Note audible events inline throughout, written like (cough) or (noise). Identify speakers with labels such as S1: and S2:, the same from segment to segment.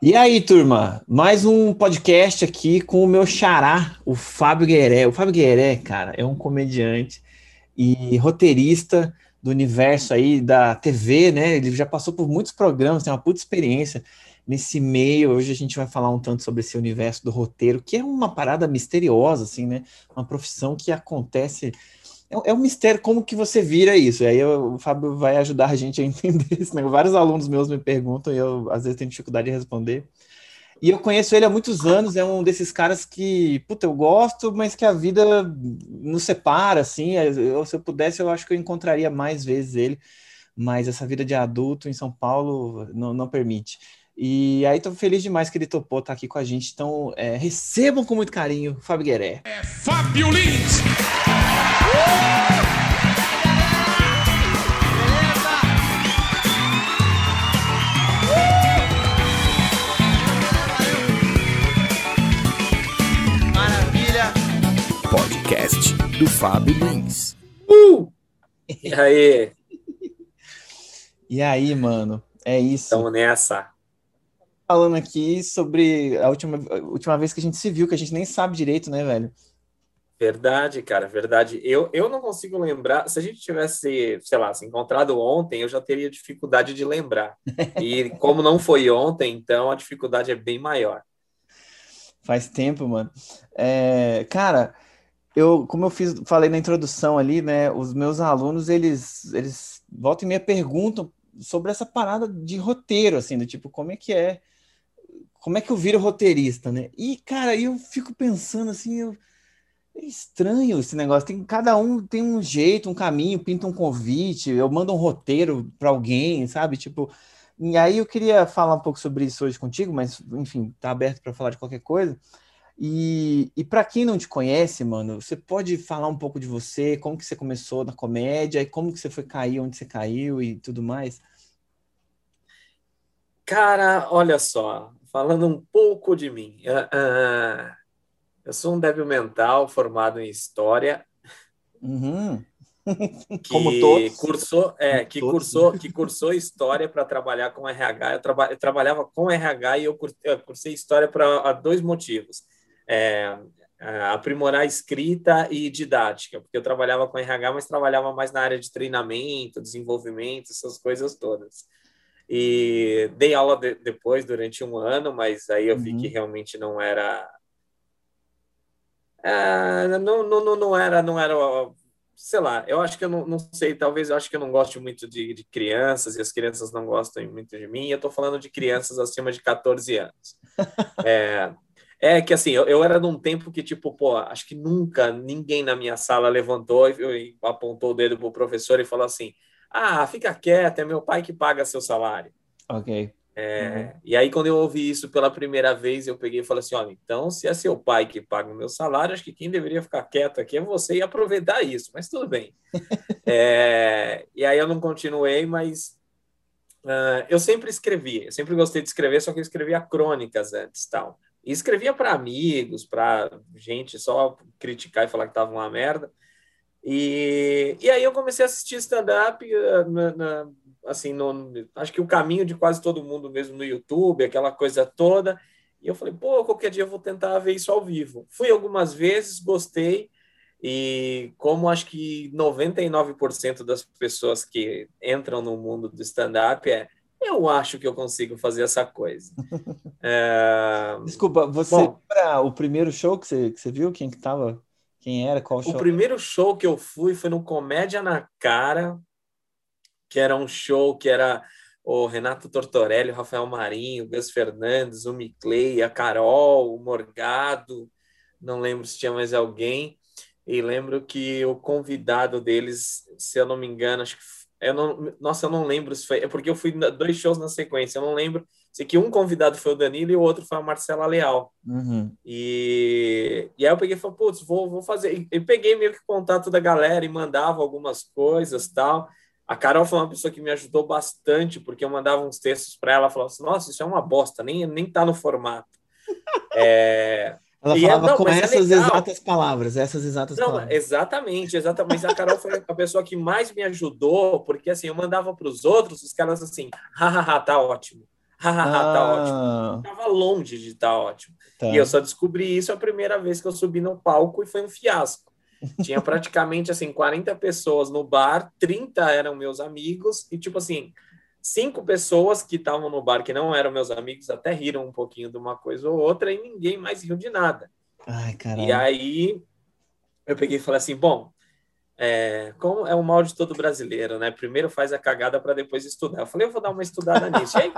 S1: E aí, turma, mais um podcast aqui com o meu xará, o Fábio Gueré. O Fábio Gueré, cara, é um comediante e roteirista do universo aí da TV, né? Ele já passou por muitos programas, tem uma puta experiência nesse meio. Hoje a gente vai falar um tanto sobre esse universo do roteiro, que é uma parada misteriosa, assim, né? Uma profissão que acontece é, é um mistério como que você vira isso. E aí eu, o Fábio vai ajudar a gente a entender (laughs) isso. Né? Vários alunos meus me perguntam e eu às vezes tenho dificuldade de responder. E eu conheço ele há muitos anos, é um desses caras que, puta, eu gosto, mas que a vida nos separa, assim. Eu, se eu pudesse, eu acho que eu encontraria mais vezes ele, mas essa vida de adulto em São Paulo não, não permite. E aí tô feliz demais que ele topou estar tá aqui com a gente. Então, é, recebam com muito carinho, Fábio Gueré. É Fábio Lins!
S2: Maravilha! Podcast do Fábio Lins. Uh!
S3: E aí?
S1: E aí, mano? É isso.
S3: Estamos nessa.
S1: Falando aqui sobre a última, a última vez que a gente se viu, que a gente nem sabe direito, né, velho?
S3: Verdade, cara, verdade. Eu, eu não consigo lembrar. Se a gente tivesse, sei lá, se encontrado ontem, eu já teria dificuldade de lembrar. (laughs) E como não foi ontem, então a dificuldade é bem maior.
S1: Faz tempo, mano. É, cara, eu, como eu fiz, falei na introdução ali, né? Os meus alunos, eles, eles voltam e me perguntam sobre essa parada de roteiro, assim, do tipo, como é que é, como é que eu viro roteirista, né? E, cara, eu fico pensando assim, eu é estranho esse negócio. Tem, cada um tem um jeito, um caminho, pinta um convite, eu mando um roteiro para alguém, sabe? Tipo, e aí eu queria falar um pouco sobre isso hoje contigo, mas enfim, tá aberto para falar de qualquer coisa. E, e para quem não te conhece, mano, você pode falar um pouco de você, como que você começou na comédia e como que você foi cair onde você caiu e tudo mais?
S3: Cara, olha só, falando um pouco de mim. Uh, uh eu sou um débil mental formado em História.
S1: Uhum.
S3: Que Como todos. Cursou, é, que, todos. Cursou, que cursou História para trabalhar com RH. Eu, traba, eu, trabalhava com RH e eu, eu cursei História para dois motivos. É, aprimorar escrita e didática, porque eu trabalhava com RH, mas trabalhava mais na área de treinamento, desenvolvimento, essas coisas todas. E dei aula de, depois durante um ano, mas aí eu vi uhum. que realmente não era é, não, não, não era, não era, sei lá, eu acho que eu não, não sei, talvez eu acho que eu não gosto muito de, de crianças e as crianças não gostam muito de mim. Eu estou falando de crianças acima de 14 anos. (laughs) É, é que assim, eu, eu era num tempo que, tipo, pô, acho que nunca ninguém na minha sala levantou e, e apontou o dedo pro professor e falou assim: ah, fica quieto, é meu pai que paga seu salário.
S1: Ok.
S3: É, uhum. E aí, quando eu ouvi isso pela primeira vez, eu peguei e falei assim: olha, então, se é seu pai que paga o meu salário, acho que quem deveria ficar quieto aqui é você e aproveitar isso, mas tudo bem. (laughs) é, e aí eu não continuei, mas uh, eu sempre escrevi, eu sempre gostei de escrever, só que eu escrevia crônicas antes tal. E escrevia para amigos, para gente só criticar e falar que tava uma merda. E, e aí eu comecei a assistir stand-up na assim, no, acho que o caminho de quase todo mundo mesmo no YouTube, aquela coisa toda. E eu falei, pô, qualquer dia eu vou tentar ver isso ao vivo. Fui algumas vezes, gostei, e como acho que 99% das pessoas que entram no mundo do stand-up é eu acho que eu consigo fazer essa coisa.
S1: é... (laughs) Desculpa, você Bom, o primeiro show que você, que você viu? Quem que tava? Quem era? Qual show?
S3: O primeiro show que eu fui foi no Comédia na Cara, que era um show que era o Renato Tortorelli, o Rafael Marinho, o Gus Fernandes, o Miclay, a Carol, o Morgado, não lembro se tinha mais alguém, e lembro que o convidado deles, se eu não me engano, acho que eu não, nossa, eu não lembro se foi, é porque eu fui dois shows na sequência, eu não lembro se que um convidado foi o Danilo e o outro foi a Marcela Leal.
S1: Uhum.
S3: E, e aí eu peguei e falei, putz, vou, vou fazer. E, e peguei meio que contato da galera e mandava algumas coisas tal. A Carol foi uma pessoa que me ajudou bastante, porque eu mandava uns textos para ela, falava assim, nossa, isso é uma bosta, nem, nem tá no formato. (laughs)
S1: É... Ela falava é, não, com é essas é exatas palavras, essas exatas
S3: não,
S1: palavras.
S3: Exatamente, exatamente. A Carol foi a pessoa que mais me ajudou, porque assim, eu mandava para os outros, os caras assim, hahaha, tá ótimo. Hahaha, tá ah. ótimo. longe de estar tá ótimo. Tá. E eu só descobri isso a primeira vez que eu subi no palco e foi um fiasco. Tinha (laughs) praticamente assim 40 pessoas no bar, 30 eram meus amigos e tipo assim, cinco pessoas que estavam no bar que não eram meus amigos até riram um pouquinho de uma coisa ou outra e ninguém mais riu de nada.
S1: Ai,
S3: e aí eu peguei e falei assim, bom, é, como é o mal de todo brasileiro, né? Primeiro faz a cagada para depois estudar. Eu falei, eu vou dar uma estudada nisso. E aí,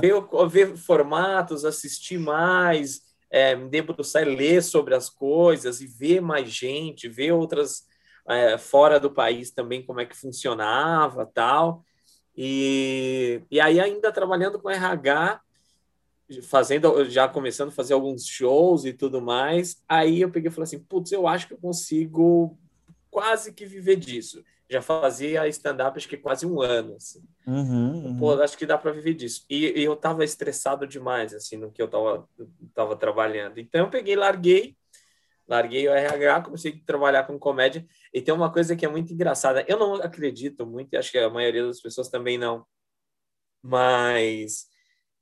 S3: ver, ver formatos, assistir mais, é, me debruçar e ler sobre as coisas e ver mais gente, ver outras é, fora do país também como é que funcionava tal. E, e aí, ainda trabalhando com RH, fazendo, já começando a fazer alguns shows e tudo mais, aí eu peguei e falei assim, putz, eu acho que eu consigo quase que viver disso. Já fazia stand-up acho que quase um ano, assim.
S1: Uhum,
S3: uhum. Pô, acho que dá para viver disso. E, e, eu tava estressado demais, assim, no que eu tava, tava trabalhando. Então eu peguei, larguei, larguei o RH, comecei a trabalhar com comédia. E tem uma coisa que é muito engraçada. Eu não acredito muito, acho que a maioria das pessoas também não. Mas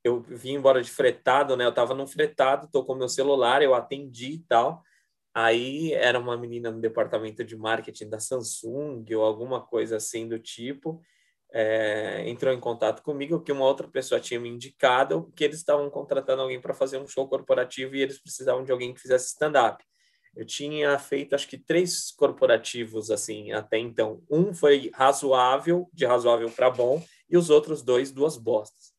S3: eu vim embora de fretado, né? Eu tava num fretado, tô com meu celular, eu atendi e tal. Aí era uma menina no departamento de marketing da Samsung ou alguma coisa assim do tipo. É, entrou em contato comigo que uma outra pessoa tinha me indicado que eles estavam contratando alguém para fazer um show corporativo e eles precisavam de alguém que fizesse stand-up. Eu tinha feito acho que três corporativos assim até então. Um foi razoável, de razoável para bom, e os outros dois duas bostas.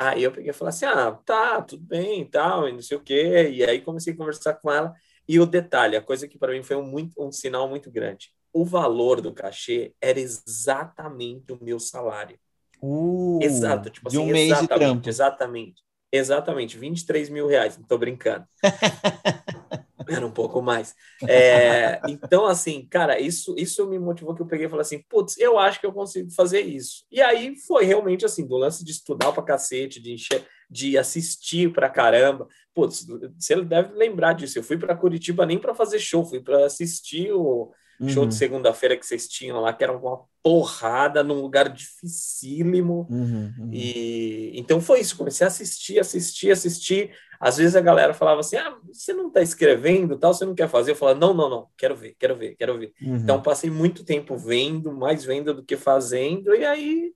S3: Aí eu peguei e falei assim: ah, tá, tudo bem e tal, e não sei o quê. E aí comecei a conversar com ela. E o detalhe, a coisa que para mim foi um, muito, um sinal muito grande: o valor do cachê era exatamente o meu salário.
S1: Uh,
S3: Exato, tipo
S1: de assim, um mês de trampo.
S3: Exatamente, exatamente, 23 mil reais, não tô brincando. (laughs) Era um pouco mais. É, então, assim, cara, isso, isso me motivou que eu peguei e falei assim, putz, eu acho que eu consigo fazer isso. E aí foi realmente assim, do lance de estudar pra cacete, de encher, de assistir pra caramba. Putz, você deve lembrar disso. Eu fui para Curitiba nem para fazer show, fui para assistir o uhum. show de segunda-feira que vocês tinham lá, que era uma porrada num lugar dificílimo.
S1: Uhum, uhum.
S3: E então foi isso, comecei a assistir, assistir, assistir. Às vezes a galera falava assim: "Ah, você não está escrevendo, tal, você não quer fazer?" Eu falava: "Não, não, não, quero ver, quero ver, quero ver". Uhum. Então passei muito tempo vendo, mais vendo do que fazendo, e aí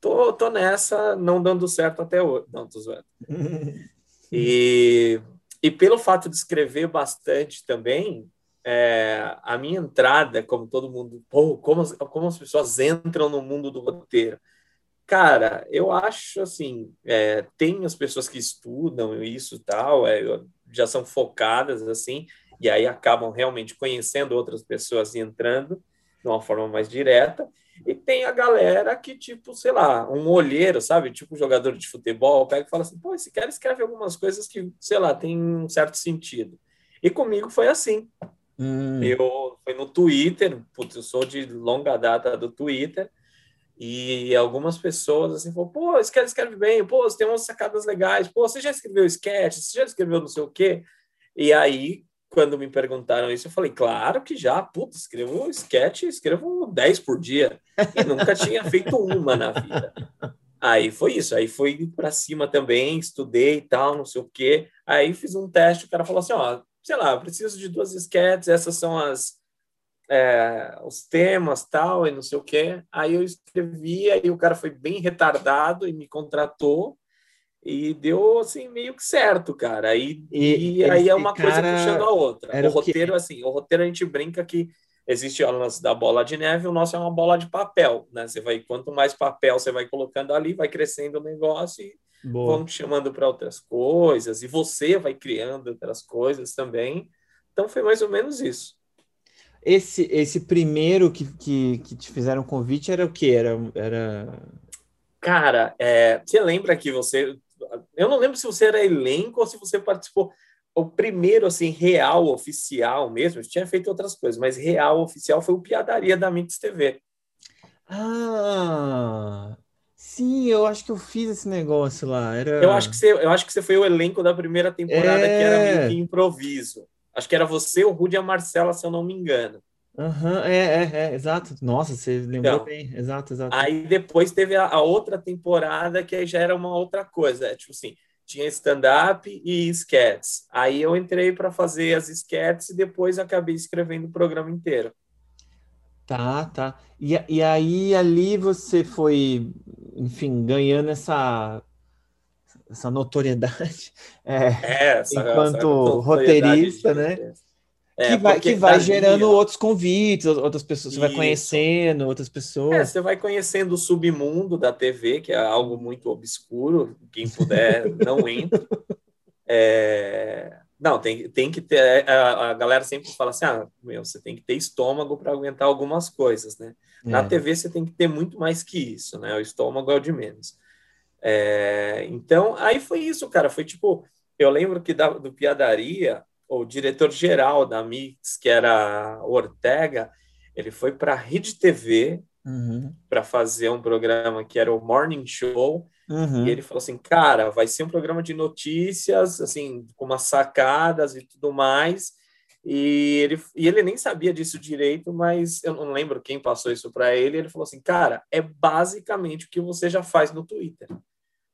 S3: tô, tô nessa, não dando certo até hoje. Não, tô zoando. (laughs) e e pelo fato de escrever bastante também, é, a minha entrada, como todo mundo, pô, como, como as pessoas entram no mundo do roteiro. Cara, eu acho assim, é, tem as pessoas que estudam isso e tal, é, já são focadas assim, e aí acabam realmente conhecendo outras pessoas e entrando de uma forma mais direta. E tem a galera que, tipo, sei lá, um olheiro, sabe? Tipo um jogador de futebol, pega e fala assim, pô, esse cara escreve algumas coisas que, sei lá, tem um certo sentido. E comigo foi assim.
S1: Hum.
S3: Eu foi no Twitter, putz, eu sou de longa data do Twitter, e algumas pessoas assim, falam, pô, cara escreve bem, pô, você tem umas sacadas legais, pô, você já escreveu sketch, você já escreveu não sei o quê. E aí, quando me perguntaram isso, eu falei, claro que já, putz, escrevo sketch, escrevo 10 por dia. E nunca tinha feito uma na vida. Aí foi isso, aí foi para cima também, estudei e tal, não sei o quê. Aí fiz um teste, o cara falou assim, ó, sei lá, preciso de duas sketches, essas são as é, os temas tal e não sei o que. Aí eu escrevi, aí o cara foi bem retardado e me contratou e deu assim meio que certo, cara. Aí, e, e aí é uma coisa puxando a outra. O roteiro, que... assim, o roteiro a gente brinca que existe o lance da bola de neve, o nosso é uma bola de papel, né? Você vai quanto mais papel você vai colocando ali, vai crescendo o negócio e Boa. vão te chamando para outras coisas e você vai criando outras coisas também. Então foi mais ou menos isso.
S1: Esse, esse primeiro que, que, que te fizeram convite era o que? Era, era...
S3: Cara, é, você lembra que você. Eu não lembro se você era elenco ou se você participou. O primeiro, assim, real, oficial mesmo, tinha feito outras coisas, mas real, oficial, foi o Piadaria da Mix TV.
S1: Ah, sim, eu acho que eu fiz esse negócio lá. Era...
S3: Eu, acho que você, eu acho que você foi o elenco da primeira temporada, é... que era meio que improviso. Acho que era você, o Rudy e a Marcela, se eu não me engano.
S1: Uhum, é, é, é, exato. Nossa, você lembrou
S3: Então,
S1: bem. Exato, exato.
S3: Aí depois teve a, a outra temporada que aí já era uma outra coisa. Tipo assim, tinha stand-up e sketches. Aí eu entrei para fazer as sketches e depois acabei escrevendo o programa inteiro.
S1: Tá, tá. E, e aí ali você foi, enfim, ganhando essa, essa notoriedade (laughs) é,
S3: É, essa,
S1: enquanto
S3: essa notoriedade
S1: roteirista, né?
S3: É,
S1: Que vai, que vai gerando outros convites, outras pessoas, você vai conhecendo outras
S3: É,
S1: pessoas.
S3: você vai conhecendo o submundo da TV, que é algo muito obscuro. Quem puder, (laughs) não entre. É, Não, tem, tem que ter. A, a galera sempre fala assim: ah, meu, você tem que ter estômago para aguentar algumas coisas, né? Na
S1: É.
S3: TV você tem que ter muito mais que isso, né? O estômago é o de menos. É, então, aí foi isso, cara. Foi tipo, eu lembro que da, do Piadaria, o diretor-geral da Mix, que era Ortega, ele foi para a Rede TV
S1: Uhum,
S3: para fazer um programa que era o Morning Show,
S1: uhum.
S3: e ele falou assim, cara, vai ser um programa de notícias, assim, com umas sacadas e tudo mais. E ele, e ele nem sabia disso direito, mas eu não lembro quem passou isso para ele. Ele falou assim, cara, é basicamente o que você já faz no Twitter.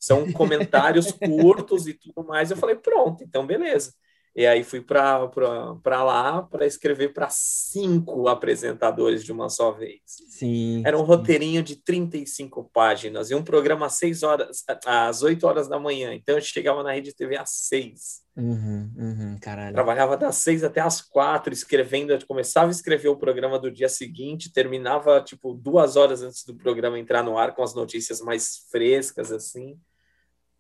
S3: São (laughs) comentários curtos e tudo mais. Eu falei, pronto, então beleza. E aí fui para lá para escrever para cinco apresentadores de uma só vez.
S1: Sim.
S3: Era um
S1: sim.
S3: roteirinho de 35 páginas e um programa às 6 horas, às 8 horas da manhã. Então eu chegava na Rede TV às 6.
S1: Uhum, uhum, caralho.
S3: Trabalhava das 6 até às 4, escrevendo. Eu começava a escrever o programa do dia seguinte, terminava tipo duas horas antes do programa entrar no ar com as notícias mais frescas, assim.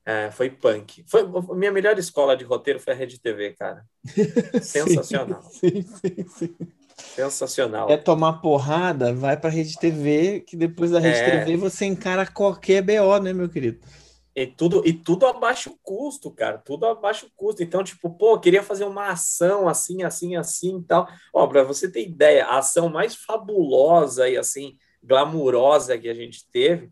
S3: É, foi punk. Foi minha melhor escola de roteiro foi a Rede TV, cara. (laughs) Sensacional.
S1: Sim, sim, sim.
S3: Sensacional.
S1: É tomar porrada, vai pra Rede TV, que depois da Rede
S3: É.
S1: TV você encara qualquer BO, né, meu querido?
S3: E tudo, e tudo abaixo o custo, cara. Tudo abaixo o custo. Então, tipo, pô, queria fazer uma ação assim, assim, assim e tal. Ó, pra você ter ideia, a ação mais fabulosa e assim, glamurosa que a gente teve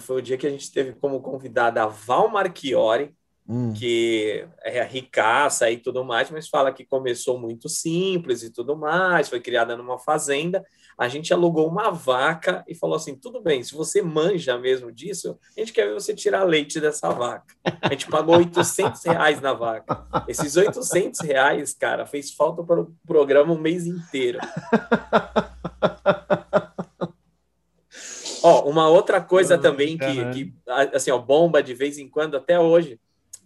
S3: foi o dia que a gente teve como convidada a Val Marchiori,
S1: Hum.
S3: que é ricaça e tudo mais, mas fala que começou muito simples e tudo mais, foi criada numa fazenda. A gente alugou uma vaca e falou assim: tudo bem, se você manja mesmo disso, a gente quer ver você tirar leite dessa vaca. A gente pagou 800 reais na vaca. Esses 800 reais, cara, fez falta para o programa um mês inteiro. (laughs) Ó, uma outra coisa
S1: Ah,
S3: também que, que, assim, ó, bomba de vez em quando, até hoje,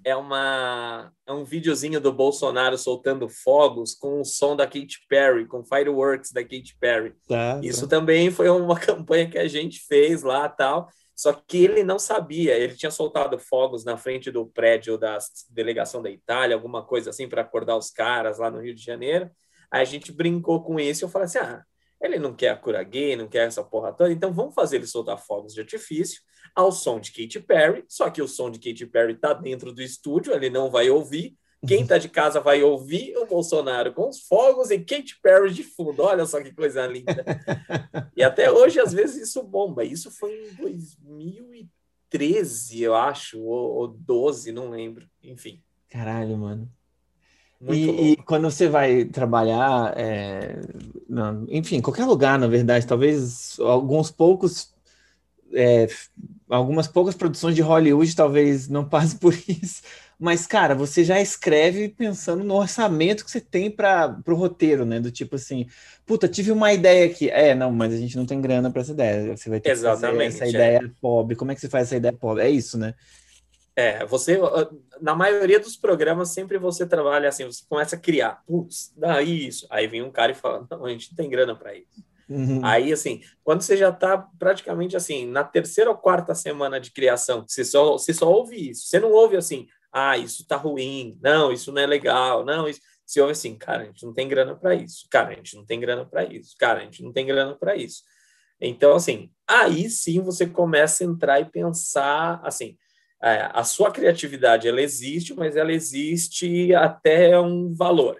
S3: é, uma, é um videozinho do Bolsonaro soltando fogos com o som da Katy Perry, com fireworks da Katy Perry.
S1: Tá,
S3: Isso
S1: tá.
S3: também foi uma (laughs) campanha que a gente fez lá tal. Só que ele não sabia, ele tinha soltado fogos na frente do prédio da delegação da Itália, alguma coisa assim, para acordar os caras lá no Rio de Janeiro. Aí a gente brincou com isso e eu falei assim: ah, ele não quer a cura gay, não quer essa porra toda, então vamos fazer ele soltar fogos de artifício ao som de Katy Perry. Só que o som de Katy Perry tá dentro do estúdio, ele não vai ouvir. Quem tá de casa vai ouvir o Bolsonaro com os fogos e Katy Perry de fundo. Olha só que coisa linda. E até hoje, às vezes, isso bomba. Isso foi em 2013, eu acho, ou, ou 12, não lembro. Enfim,
S1: Caralho, mano. E, e quando você vai trabalhar, é, na- enfim, qualquer lugar, na verdade, talvez alguns poucos, é, algumas poucas produções de Hollywood talvez não (laughs) passem por isso, mas, cara, você já escreve pensando no orçamento que você tem para o roteiro, né? Do tipo assim, puta, tive uma ideia aqui. É, não, mas a gente não tem grana para essa ideia. Você vai ter que fazer
S3: Exatamente,
S1: essa
S3: é.
S1: ideia pobre. Como é que você faz essa ideia pobre? É isso, né?
S3: É, você, na maioria dos programas, sempre você trabalha assim, você começa a criar. Putz, dá isso. Aí vem um cara e fala: não, a gente não tem grana para isso.
S1: Uhum.
S3: Aí, assim, quando você já está praticamente assim, na terceira ou quarta semana de criação, você só, você só ouve isso. Você não ouve assim, ah, isso tá ruim, não, isso não é legal, não, isso. Você ouve assim, cara, a gente não tem grana para isso, cara, a gente não tem grana para isso, cara, a gente não tem grana para isso. Então, assim, aí sim você começa a entrar e pensar, assim, a sua criatividade, ela existe, mas ela existe até um valor.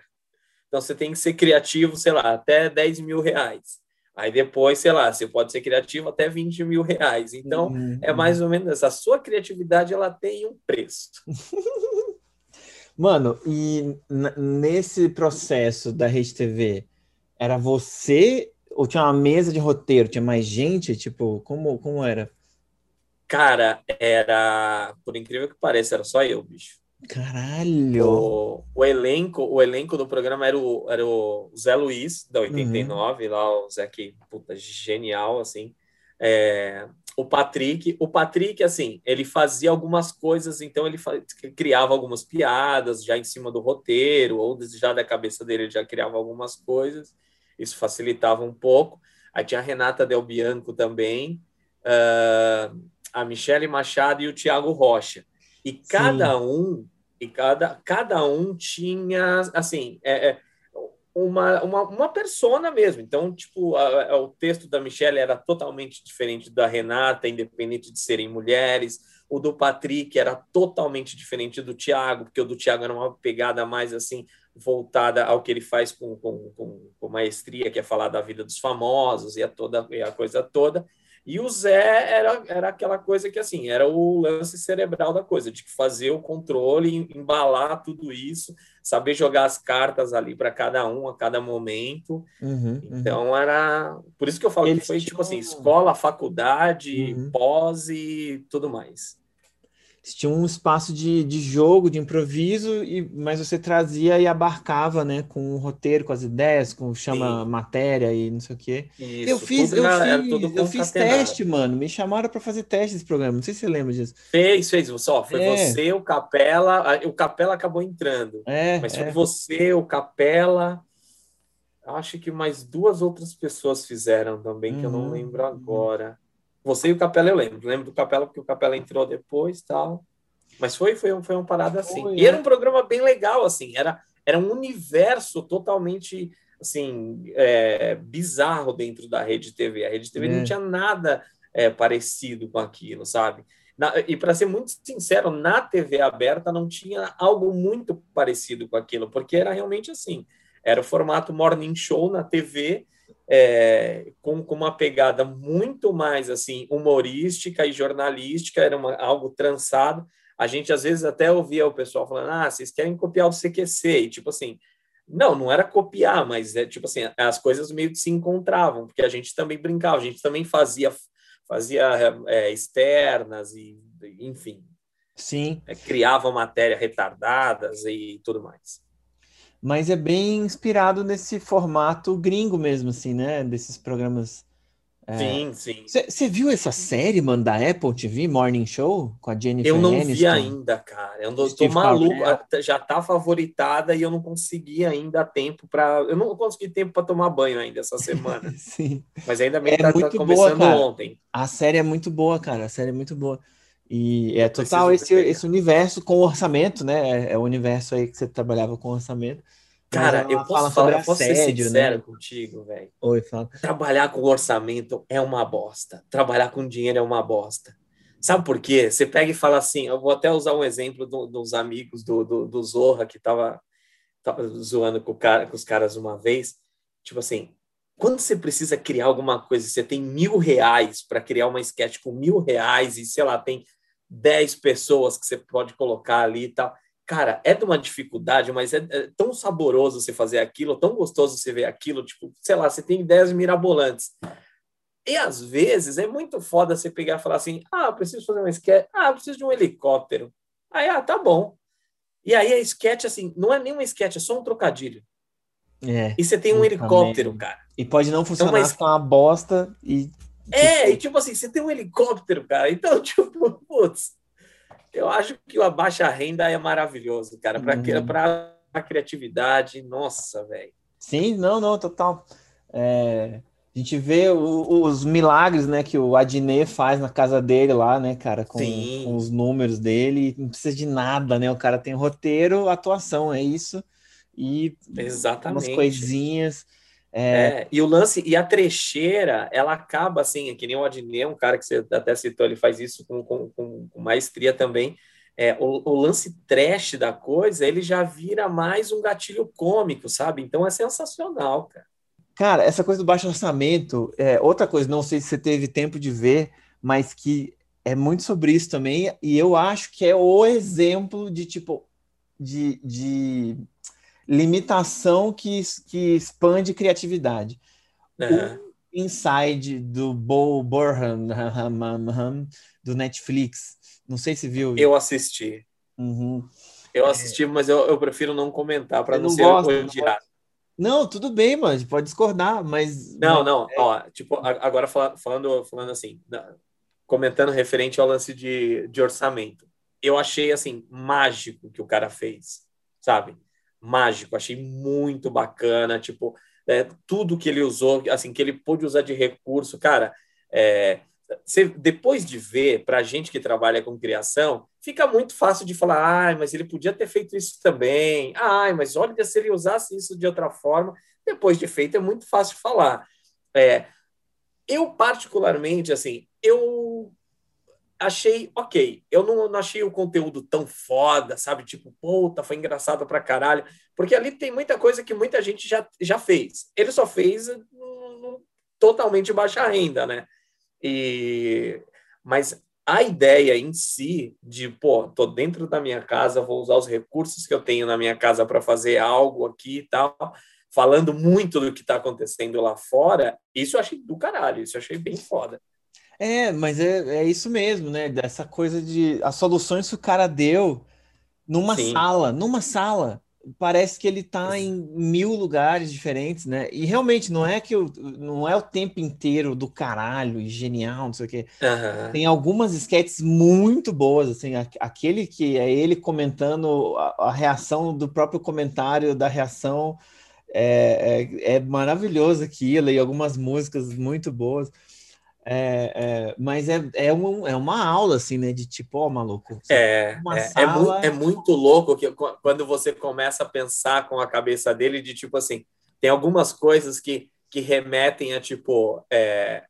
S3: Então, você tem que ser criativo, sei lá, até 10 mil reais. Aí depois, sei lá, você pode ser criativo até 20 mil reais. Então,
S1: Uhum,
S3: é mais ou menos essa. A sua criatividade, ela tem um preço. (laughs)
S1: Mano, e nesse processo da Rede TV, era você ou tinha uma mesa de roteiro? Tinha mais gente? Tipo, como, como era?
S3: Cara, era, por incrível que pareça, era só eu, bicho.
S1: Caralho!
S3: O, o, elenco, o elenco do programa era o, era o Zé Luiz, da 89, uhum. lá, o Zé que, puta, genial, assim. É, o Patrick, o Patrick, assim, ele fazia algumas coisas, então ele criava algumas piadas já em cima do roteiro, ou já da cabeça dele ele já criava algumas coisas, isso facilitava um pouco. Aí tinha a Renata Del Bianco também, uh, a Michele Machado e o Tiago Rocha. E cada Sim. um, e cada, cada um tinha, assim, é, é, uma, uma, uma persona mesmo. Então, tipo, a, a, o texto da Michelle era totalmente diferente da Renata, independente de serem mulheres. O do Patrick era totalmente diferente do Tiago, porque o do Tiago era uma pegada mais, assim, voltada ao que ele faz com, com, com, com maestria, que é falar da vida dos famosos e a, toda, e a coisa toda. E o Zé era, era aquela coisa que, assim, era o lance cerebral da coisa, de fazer o controle, embalar tudo isso, saber jogar as cartas ali para cada um, a cada momento. Uhum, uhum. então, uhum. era... Por isso que eu falo Eles que foi, tinham... tipo assim, escola, faculdade, uhum. pós e tudo mais
S1: tinha um espaço de, de jogo, de improviso, e, mas você trazia e abarcava, né, com o roteiro, com as ideias, com chama Sim. matéria e não sei o quê. Isso, eu fiz, eu, fiz, eu fiz teste, mano. Me chamaram para fazer teste desse programa. Não sei se você lembra disso.
S3: Fez, fez. Só foi é. você, o Capela. O Capela acabou entrando. É, mas foi é. você, o Capela. Acho que mais duas outras pessoas fizeram também, que eu não uhum. lembro agora. Você e o Capela eu lembro. Lembro do Capela porque o Capela entrou depois tal. Mas foi, foi, foi uma parada assim. Foi, e era é. um programa bem legal, assim. Era, era um universo totalmente assim é, bizarro dentro da Rede TV. A Rede TV é. não tinha nada é, parecido com aquilo, sabe? Na, e para ser muito sincero, na TV aberta não tinha algo muito parecido com aquilo, porque era realmente assim. Era o formato morning show na TV é, com, com, uma pegada muito mais assim humorística e jornalística, era uma, algo trançado. A gente às vezes até ouvia o pessoal falando: ah, vocês querem copiar o CQC, e tipo assim, não, não era copiar, mas é tipo assim, as coisas meio que se encontravam, porque a gente também brincava, a gente também fazia fazia é, externas e enfim.
S1: Sim.
S3: É, criava matéria retardadas e tudo mais
S1: mas é bem inspirado nesse formato gringo mesmo, assim, né? Desses programas.
S3: É... Sim, sim.
S1: Você viu essa série, mano, da Apple TV, Morning Show, com a Jennifer
S3: Eu não
S1: Aniston?
S3: vi ainda, cara. Eu tô maluco. Já tá favoritada e eu não consegui ainda tempo para. Eu não consegui tempo para tomar banho ainda essa semana. (laughs)
S1: sim.
S3: Mas ainda bem é que tá, tá começando boa, ontem.
S1: A série é muito boa, cara. A série é muito boa. E é total esse, esse universo com orçamento, né? É, é, o universo aí que você trabalhava com orçamento.
S3: Cara, eu posso, falar, eu posso assédio, ser sincero né? contigo, velho.
S1: Oi, fala.
S3: Trabalhar com orçamento é uma bosta. Trabalhar com dinheiro é uma bosta. Sabe por quê? Você pega e fala assim, eu vou até usar um exemplo do, dos amigos do, do, do Zorra, que tava, tava zoando com, cara, com os caras uma vez. Tipo assim, quando você precisa criar alguma coisa, você tem mil reais para criar uma sketch com mil reais e, sei lá, tem 10 pessoas que você pode colocar ali e tal. Cara, é de uma dificuldade, mas é, é tão saboroso você fazer aquilo, tão gostoso você ver aquilo, tipo, sei lá, você tem ideias mirabolantes. E às vezes é muito foda você pegar e falar assim: ah, preciso fazer uma sketch, ah, preciso de um helicóptero. Aí, ah, tá bom. E aí a sketch, assim, não é nem uma sketch, é só um trocadilho.
S1: É,
S3: e você tem um helicóptero, cara.
S1: E pode não funcionar então, mas... com uma bosta e
S3: é, e tipo assim, você tem um helicóptero, cara. Então, (laughs) tipo, putz, eu acho que o abaixa renda é maravilhoso, cara. Para uhum. Pra a criatividade, nossa, velho.
S1: Sim, não, não, total. É, a gente vê o, os milagres, né, que o Adnet faz na casa dele lá, né, cara, com, com, os números dele, não precisa de nada, né, o cara tem roteiro, atuação, é isso, e
S3: Exatamente.
S1: umas coisinhas,
S3: é... É, e o lance, e a trecheira, ela acaba assim, é que nem o Adnet, um cara que você até citou, ele faz isso com, com, com, com maestria também. É, o, o, lance trash da coisa, ele já vira mais um gatilho cômico, sabe? Então é sensacional, cara.
S1: Cara, essa coisa do baixo orçamento, é, outra coisa, não sei se você teve tempo de ver, mas que é muito sobre isso também, e eu acho que é o exemplo de tipo de, de limitação que, que expande criatividade.
S3: Aham.
S1: O Inside do Bo Burnham do Netflix. Não sei se viu.
S3: Eu assisti.
S1: Uhum.
S3: Eu assisti, mas eu, eu prefiro não comentar para não,
S1: não
S3: ser
S1: gosto, não
S3: odiado.
S1: Não, tudo bem, gente Pode discordar, mas.
S3: Não, não, ó, tipo, agora fala- falando, falando assim, comentando referente ao lance de, de orçamento. Eu achei, assim, mágico o que o cara fez, sabe? Mágico, achei muito bacana, tipo, é, tudo que ele usou, assim, que ele pôde usar de recurso, cara, é, você- depois de ver, pra gente que trabalha com criação, fica muito fácil de falar, ai, mas ele podia ter feito isso também, ai, mas olha se ele usasse isso de outra forma, depois de feito é muito fácil falar. É, eu, particularmente, assim, eu achei ok. Eu não, não achei o conteúdo tão foda, sabe? Tipo, puta, foi engraçado pra caralho. Porque ali tem muita coisa que muita gente já, já fez. Ele só fez totalmente baixa renda, né? E... Mas a ideia em si de, pô, tô dentro da minha casa, vou usar os recursos que eu tenho na minha casa para fazer algo aqui e tal, falando muito do que tá acontecendo lá fora, isso eu achei do caralho, isso eu achei bem foda.
S1: É, mas é, é isso mesmo, né? Dessa coisa de as soluções que o cara deu numa
S3: Sim.
S1: sala, numa sala. Parece que ele tá em mil lugares diferentes, né? E realmente não é que o, não é o tempo inteiro do caralho e genial, não sei o quê. Tem algumas sketches muito boas, assim, aquele que é ele comentando a, a reação do próprio comentário da reação é, é, é maravilhoso aquilo, e algumas músicas muito boas. É, é, mas é, é, um, é uma aula, assim, né? De tipo, ó, maluco, você
S3: É,
S1: uma
S3: é, é,
S1: sala-
S3: é muito louco que qu- quando você começa a pensar com a cabeça dele de tipo assim, tem algumas coisas que, que remetem a tipo, é,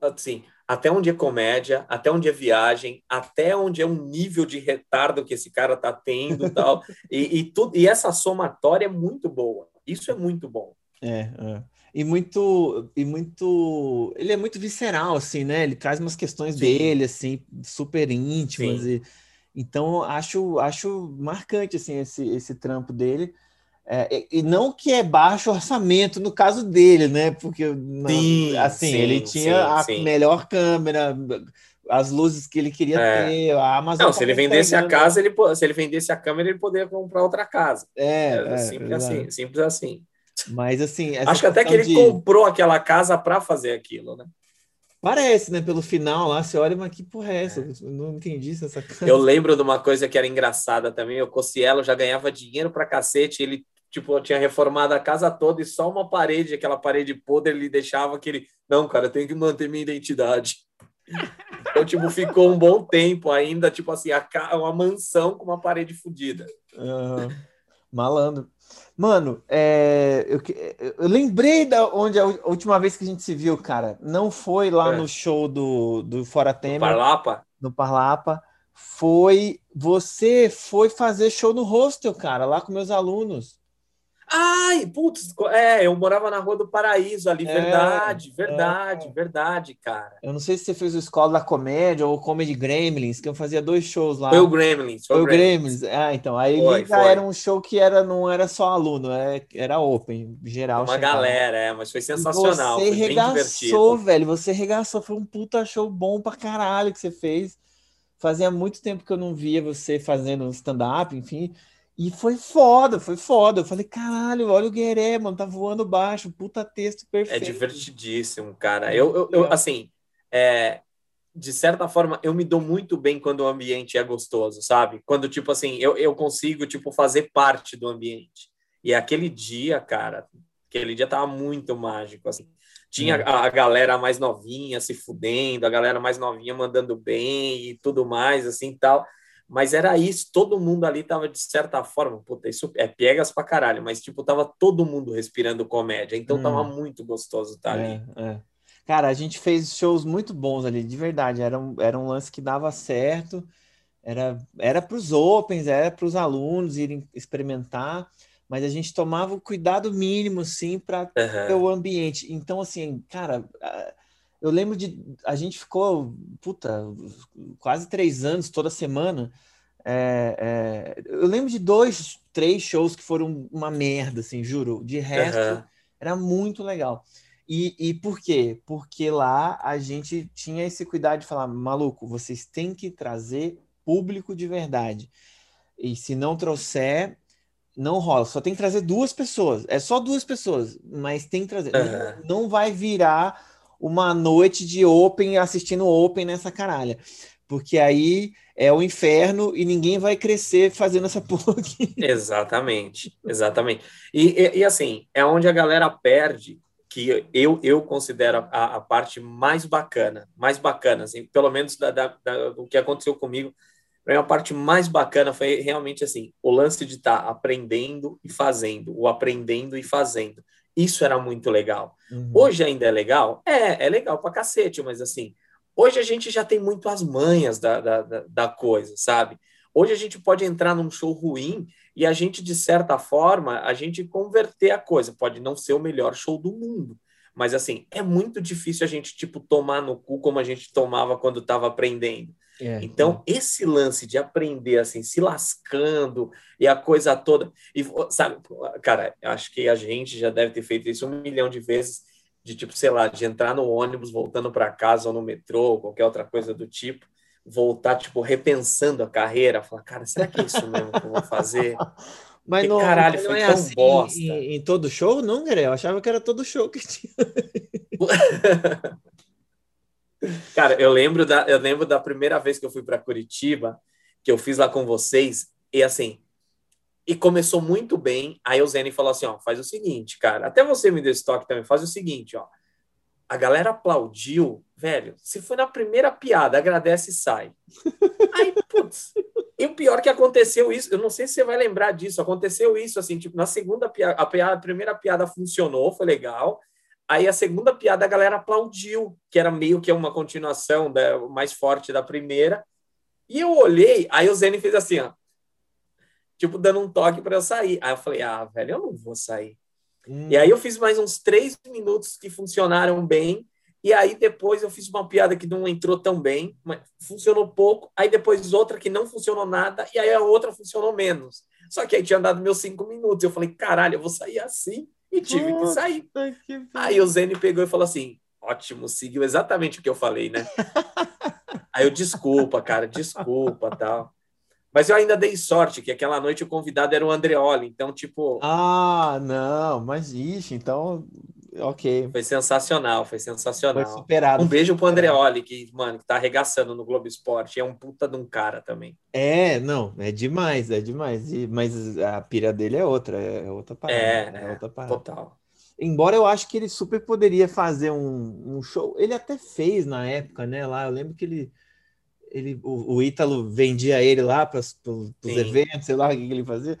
S3: assim, até onde é comédia, até onde é viagem, até onde é um nível de retardo que esse cara tá tendo e tal, (laughs) e, e, tudo, e essa somatória é muito boa. Isso é muito bom.
S1: É, é. E muito, e muito, ele é muito visceral, assim, né? Ele traz umas questões
S3: Sim.
S1: dele, assim, super íntimas.
S3: Sim.
S1: E, então, acho, acho marcante, assim, esse, esse trampo dele. É, e, não que é baixo orçamento no caso dele, né? Porque, na-
S3: Sim,
S1: assim,
S3: sim,
S1: ele tinha
S3: sim,
S1: a melhor câmera, as luzes que ele queria
S3: É.
S1: ter, a Amazon
S3: Não, se ele vendesse a casa, ele, se ele vendesse a câmera, ele poderia comprar outra casa.
S1: É,
S3: É,
S1: é,
S3: simples assim, simples assim.
S1: Mas, assim,
S3: Acho que até que ele
S1: de-
S3: comprou aquela casa para fazer aquilo, né?
S1: Parece, né? Pelo final lá, você olha, mas que porra é essa? Eu não entendi essa casa.
S3: Eu lembro de uma coisa que era engraçada também. O Cossielo já ganhava dinheiro pra cacete. Ele, tipo, tinha reformado a casa toda e só uma parede, aquela parede podre, ele deixava que ele. Não, cara, eu tenho que manter minha identidade. Então, tipo, ficou um bom tempo ainda, tipo assim, a ca- uma mansão com uma parede fodida.
S1: Aham. Malandro. Mano, é, eu, eu lembrei da onde a última vez que a gente se viu, cara. Não foi lá
S3: É.
S1: no show do, do Fora Temer,
S3: Parlapa?
S1: no Parlapa. Foi. Você foi fazer show no hostel, cara, lá com meus alunos.
S3: Ai, putz, é, eu morava na Rua do Paraíso ali,
S1: É,
S3: verdade, verdade, verdade, cara.
S1: Eu não sei se você fez o Escola da Comédia ou o Comedy Gremlins, que eu fazia dois shows lá.
S3: Foi o Gremlins, foi,
S1: Foi
S3: o Gremlins.
S1: Gremlins. Ah, então. Aí
S3: Foi, foi.
S1: era um show que era, não era só aluno, é- era open, geral.
S3: Uma
S1: chegava.
S3: galera, é, mas foi
S1: E
S3: sensacional,
S1: Você
S3: foi
S1: regaçou,
S3: divertido.
S1: velho. Você regaçou. Foi um puta show bom pra caralho que você fez. Fazia muito tempo que eu não via você fazendo stand-up, enfim. E foi foda, foi foda. Eu falei, caralho, olha o Gueré, mano, tá voando baixo. Puta texto
S3: É
S1: perfeito.
S3: divertidíssimo, cara. Eu, eu, eu, assim, é, de certa forma, eu me dou muito bem quando o ambiente é gostoso, sabe? Quando, tipo assim, eu, eu consigo, tipo, fazer parte do ambiente. E aquele dia, cara, aquele dia tava muito mágico, assim. Tinha
S1: Hum.
S3: a, a galera mais novinha se fudendo, a galera mais novinha mandando bem e tudo mais, assim, tal. Mas era isso, todo mundo ali tava, de certa forma, puta, isso é piegas pra caralho, mas, tipo, tava todo mundo respirando comédia. Então, tava
S1: Hum.
S3: muito gostoso estar ali.
S1: É, é. Cara, a gente fez shows muito bons ali, de verdade. Era um, era um lance que dava certo. Era, era para os opens, era para os alunos irem experimentar, mas a gente tomava o cuidado mínimo, sim, para
S3: Aham.
S1: o ambiente. Então, assim, cara, eu lembro de. A gente ficou, puta, quase três anos toda semana É, é, eu lembro de dois, três shows que foram uma merda, assim, juro. De resto, uhum. era muito legal. E, e por quê? Porque lá a gente tinha esse cuidado de falar, maluco, vocês têm que trazer público de verdade. E se não trouxer, não rola. Só tem que trazer duas pessoas. É só duas pessoas, mas tem que trazer. Uhum. Não, não vai virar uma noite de Open assistindo Open nessa caralha. Porque aí é o inferno e ninguém vai crescer fazendo essa (laughs) porra aqui.
S3: Exatamente, exatamente. E, e, e, assim, é onde a galera perde, que eu, eu considero a, a parte mais bacana, mais bacana, assim, pelo menos da, da, da, do que aconteceu comigo, a parte mais bacana foi realmente assim, o lance de estar tá aprendendo e fazendo, o aprendendo e fazendo. Isso era muito legal. Uhum. Hoje ainda é legal? É, é legal pra cacete, mas assim, Hoje a gente já tem muito as manhas da, da, da coisa, sabe? Hoje a gente pode entrar num show ruim e a gente, de certa forma, a gente converter a coisa. Pode não ser o melhor show do mundo, mas assim, é muito difícil a gente, tipo, tomar no cu como a gente tomava quando estava aprendendo. É, então, é. esse lance de aprender, assim, se lascando e a coisa toda. E, sabe, cara, acho que a gente já deve ter feito isso um milhão de vezes de tipo, sei lá, de entrar no ônibus voltando para casa ou no metrô, ou qualquer outra coisa do tipo, voltar, tipo, repensando a carreira, falar, cara, será que é isso mesmo que eu vou fazer? (laughs)
S1: Mas não, caralho, não foi é tão assim bosta. Em, em, todo show, não, Guilherme? Eu achava que era todo show que tinha. (laughs)
S3: cara, eu lembro da, eu lembro da primeira vez que eu fui para Curitiba, que eu fiz lá com vocês, e assim, e começou muito bem. Aí o Zene falou assim: ó, faz o seguinte, cara, até você me deu esse toque também, faz o seguinte, ó. A galera aplaudiu, velho. Se foi na primeira piada, agradece e sai. (laughs) Aí, putz. E o pior que aconteceu isso, eu não sei se você vai lembrar disso, aconteceu isso assim, tipo, na segunda piada, a, piada, a primeira piada funcionou, foi legal. Aí a segunda piada a galera aplaudiu, que era meio que uma continuação da, mais forte da primeira. E eu olhei, aí o Zene fez assim, ó tipo, dando um toque para eu sair. Aí eu falei, ah, velho, eu não vou sair. Hum. E aí eu fiz mais uns três minutos que funcionaram bem. E aí depois eu fiz uma piada que não entrou tão bem, mas funcionou pouco. Aí depois outra que não funcionou nada. E aí a outra funcionou menos. Só que aí tinha dado meus cinco minutos. Eu falei, caralho, eu vou sair assim. E tive Nossa, que sair. Que aí o Zene pegou e falou assim: ótimo, seguiu exatamente o que eu falei, né? (laughs) aí eu, desculpa, cara, desculpa, tal. Mas eu ainda dei sorte, que aquela noite o convidado era o Andreoli, então, tipo.
S1: Ah, não, mas ixi, então. Ok.
S3: Foi sensacional, foi sensacional.
S1: Foi superado.
S3: Um beijo pro Andreoli, que, mano, que tá arregaçando no Globo Esporte. É um puta de um cara também.
S1: É, não, é demais, é demais. E, mas a pira dele é outra, é outra parada.
S3: É, é outra parada. total.
S1: Embora eu acho que ele super poderia fazer um, um show. Ele até fez na época, né? Lá, eu lembro que ele ele, o, o Ítalo vendia ele lá para os eventos, sei lá o que ele fazia.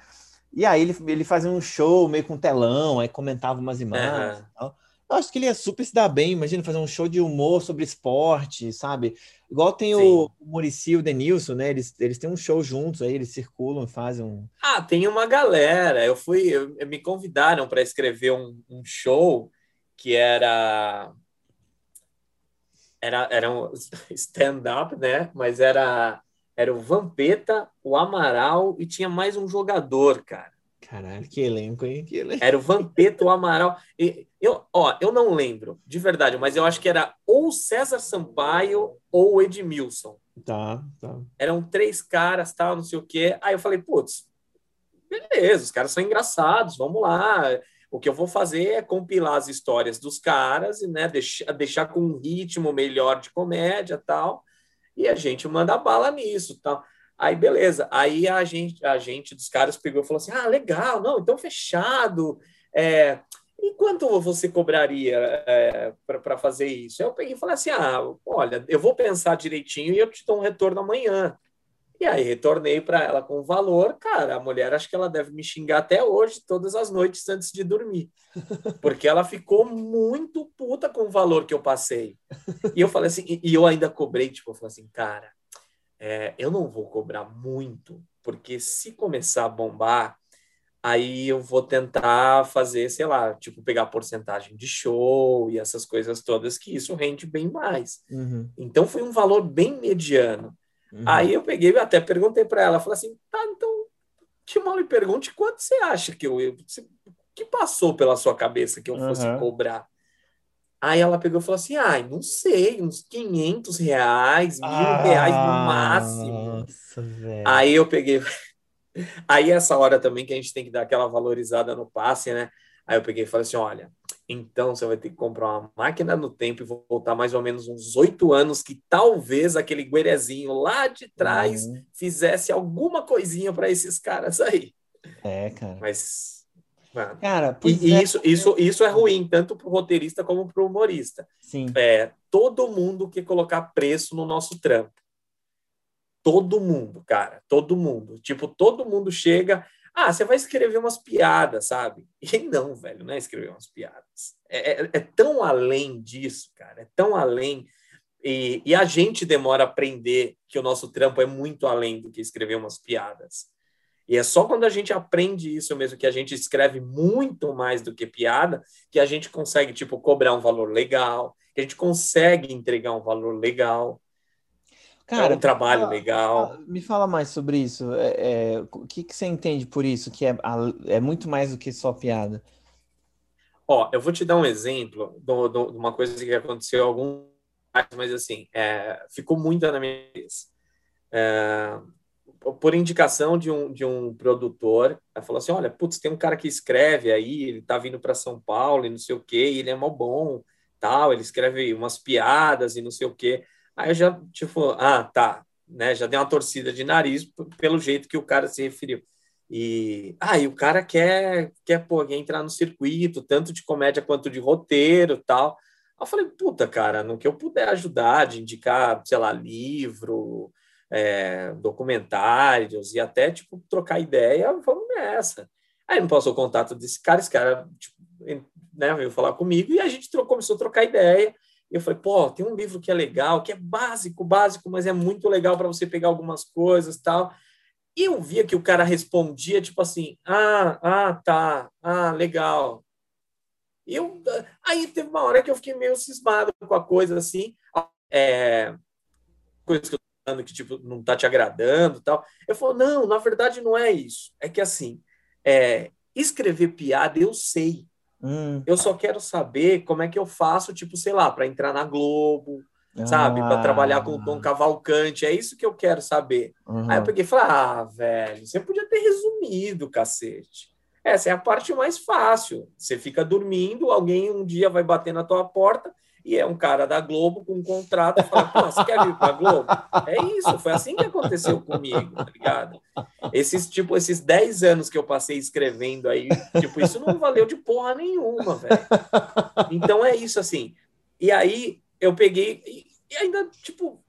S1: E aí ele, ele fazia um show meio com telão, aí comentava umas imagens. Uhum. Eu acho que ele ia super se dar bem. Imagina fazer um show de humor sobre esporte, sabe? Igual tem o, o Murici e o Denilson, né? Eles, eles têm um show juntos aí, eles circulam, fazem um.
S3: Ah, tem uma galera. Eu fui, eu, me convidaram para escrever um, um show que era era, era um (laughs) stand-up, né? Mas era, era o Vampeta, o Amaral e tinha mais um jogador, cara.
S1: Caralho, que elenco, hein? Que elenco.
S3: Era o Vampeta, o Amaral. E, eu, ó, eu não lembro, de verdade, mas eu acho que era ou César Sampaio ou o Edmilson.
S1: Tá, tá.
S3: Eram três caras, tal, não sei o quê. Aí eu falei, putz, beleza, os caras são engraçados, vamos lá. O que eu vou fazer é compilar as histórias dos caras e né, deixar, deixar com um ritmo melhor de comédia tal. E a gente manda bala nisso tal. Aí, beleza. Aí a gente, a gente dos caras pegou e falou assim: ah, legal, não, então fechado. É, e quanto você cobraria é, para fazer isso? Eu peguei e falei assim: ah, olha, eu vou pensar direitinho e eu te dou um retorno amanhã. E aí retornei para ela com valor, cara, a mulher acho que ela deve me xingar até hoje, todas as noites antes de dormir. (laughs) Porque ela ficou muito puta com o valor que eu passei. E eu falei assim, e eu ainda cobrei, tipo, eu falei assim, cara, é, eu não vou cobrar muito, porque se começar a bombar, aí eu vou tentar fazer, sei lá, tipo, pegar porcentagem de show e essas coisas todas, que isso rende bem mais. Uhum. Então foi um valor bem mediano. Uhum. Aí eu peguei e até perguntei para ela, falei assim, tá, então, mal me pergunte quanto você acha que eu, eu que passou pela sua cabeça que eu fosse uhum. cobrar? Aí ela pegou e falou assim: ai, ah, não sei, uns 500 reais, mil ah, reais no máximo. Nossa, velho. Aí eu peguei. (laughs) Aí essa hora também que a gente tem que dar aquela valorizada no passe, né? Aí eu peguei e falei assim: olha, então você vai ter que comprar uma máquina no tempo e voltar mais ou menos uns oito anos que talvez aquele guerezinho lá de trás uhum. fizesse alguma coisinha para esses caras aí.
S1: É, cara.
S3: Mas. Mano, cara, e é. isso, isso, isso é ruim, tanto para o roteirista como para o humorista.
S1: Sim.
S3: É, todo mundo quer colocar preço no nosso trampo. Todo mundo, cara, todo mundo. Tipo, todo mundo chega. Ah, você vai escrever umas piadas, sabe? E não, velho, não é escrever umas piadas. É, é, é tão além disso, cara, é tão além. E, e, a gente demora a aprender que o nosso trampo é muito além do que escrever umas piadas. E é só quando a gente aprende isso mesmo, que a gente escreve muito mais do que piada, que a gente consegue, tipo, cobrar um valor legal, que a gente consegue entregar um valor legal. Cara, é um trabalho fala, legal.
S1: Me fala mais sobre isso. É, é, o que, que você entende por isso? Que é, é muito mais do que só piada.
S3: Ó, eu vou te dar um exemplo de uma coisa que aconteceu algum mas assim, é, ficou muito na minha cabeça. É, por indicação de um, de um produtor, ela falou assim: olha, putz, tem um cara que escreve aí, ele tá vindo para São Paulo e não sei o quê, e ele é mó bom, tal, ele escreve umas piadas e não sei o quê. Aí eu já, tipo, ah, tá, né? Já dei uma torcida de nariz pelo jeito que o cara se referiu. E aí ah, o cara quer, quer pô, entrar no circuito, tanto de comédia quanto de roteiro tal. Aí eu falei, puta, cara, no que eu puder ajudar, de indicar, sei lá, livro, é, documentários e até, tipo, trocar ideia, vamos nessa. Aí não passou o contato desse cara, esse cara, tipo, né, veio falar comigo e a gente trocou, começou a trocar ideia eu falei, pô, tem um livro que é legal, que é básico, básico, mas é muito legal para você pegar algumas coisas tal. E eu via que o cara respondia, tipo assim, ah, ah, tá, ah, legal. Eu, aí teve uma hora que eu fiquei meio cismado com a coisa, assim, é, que eu tô falando que, tipo, não tá te agradando tal. Eu falo, não, na verdade não é isso. É que, assim, é, escrever piada eu sei. Hum. Eu só quero saber como é que eu faço, tipo, sei lá, para entrar na Globo, ah. sabe? Para trabalhar com o Tom Cavalcante. É isso que eu quero saber. Uhum. Aí eu peguei e falei: ah, velho, você podia ter resumido, cacete. Essa é a parte mais fácil. Você fica dormindo, alguém um dia vai bater na tua porta e é um cara da Globo com um contrato e fala, pô, você quer vir para a Globo? É isso, foi assim que aconteceu comigo, tá ligado? Esses, tipo, esses 10 anos que eu passei escrevendo aí, tipo, isso não valeu de porra nenhuma, velho. Então é isso, assim. E aí eu peguei e ainda, tipo,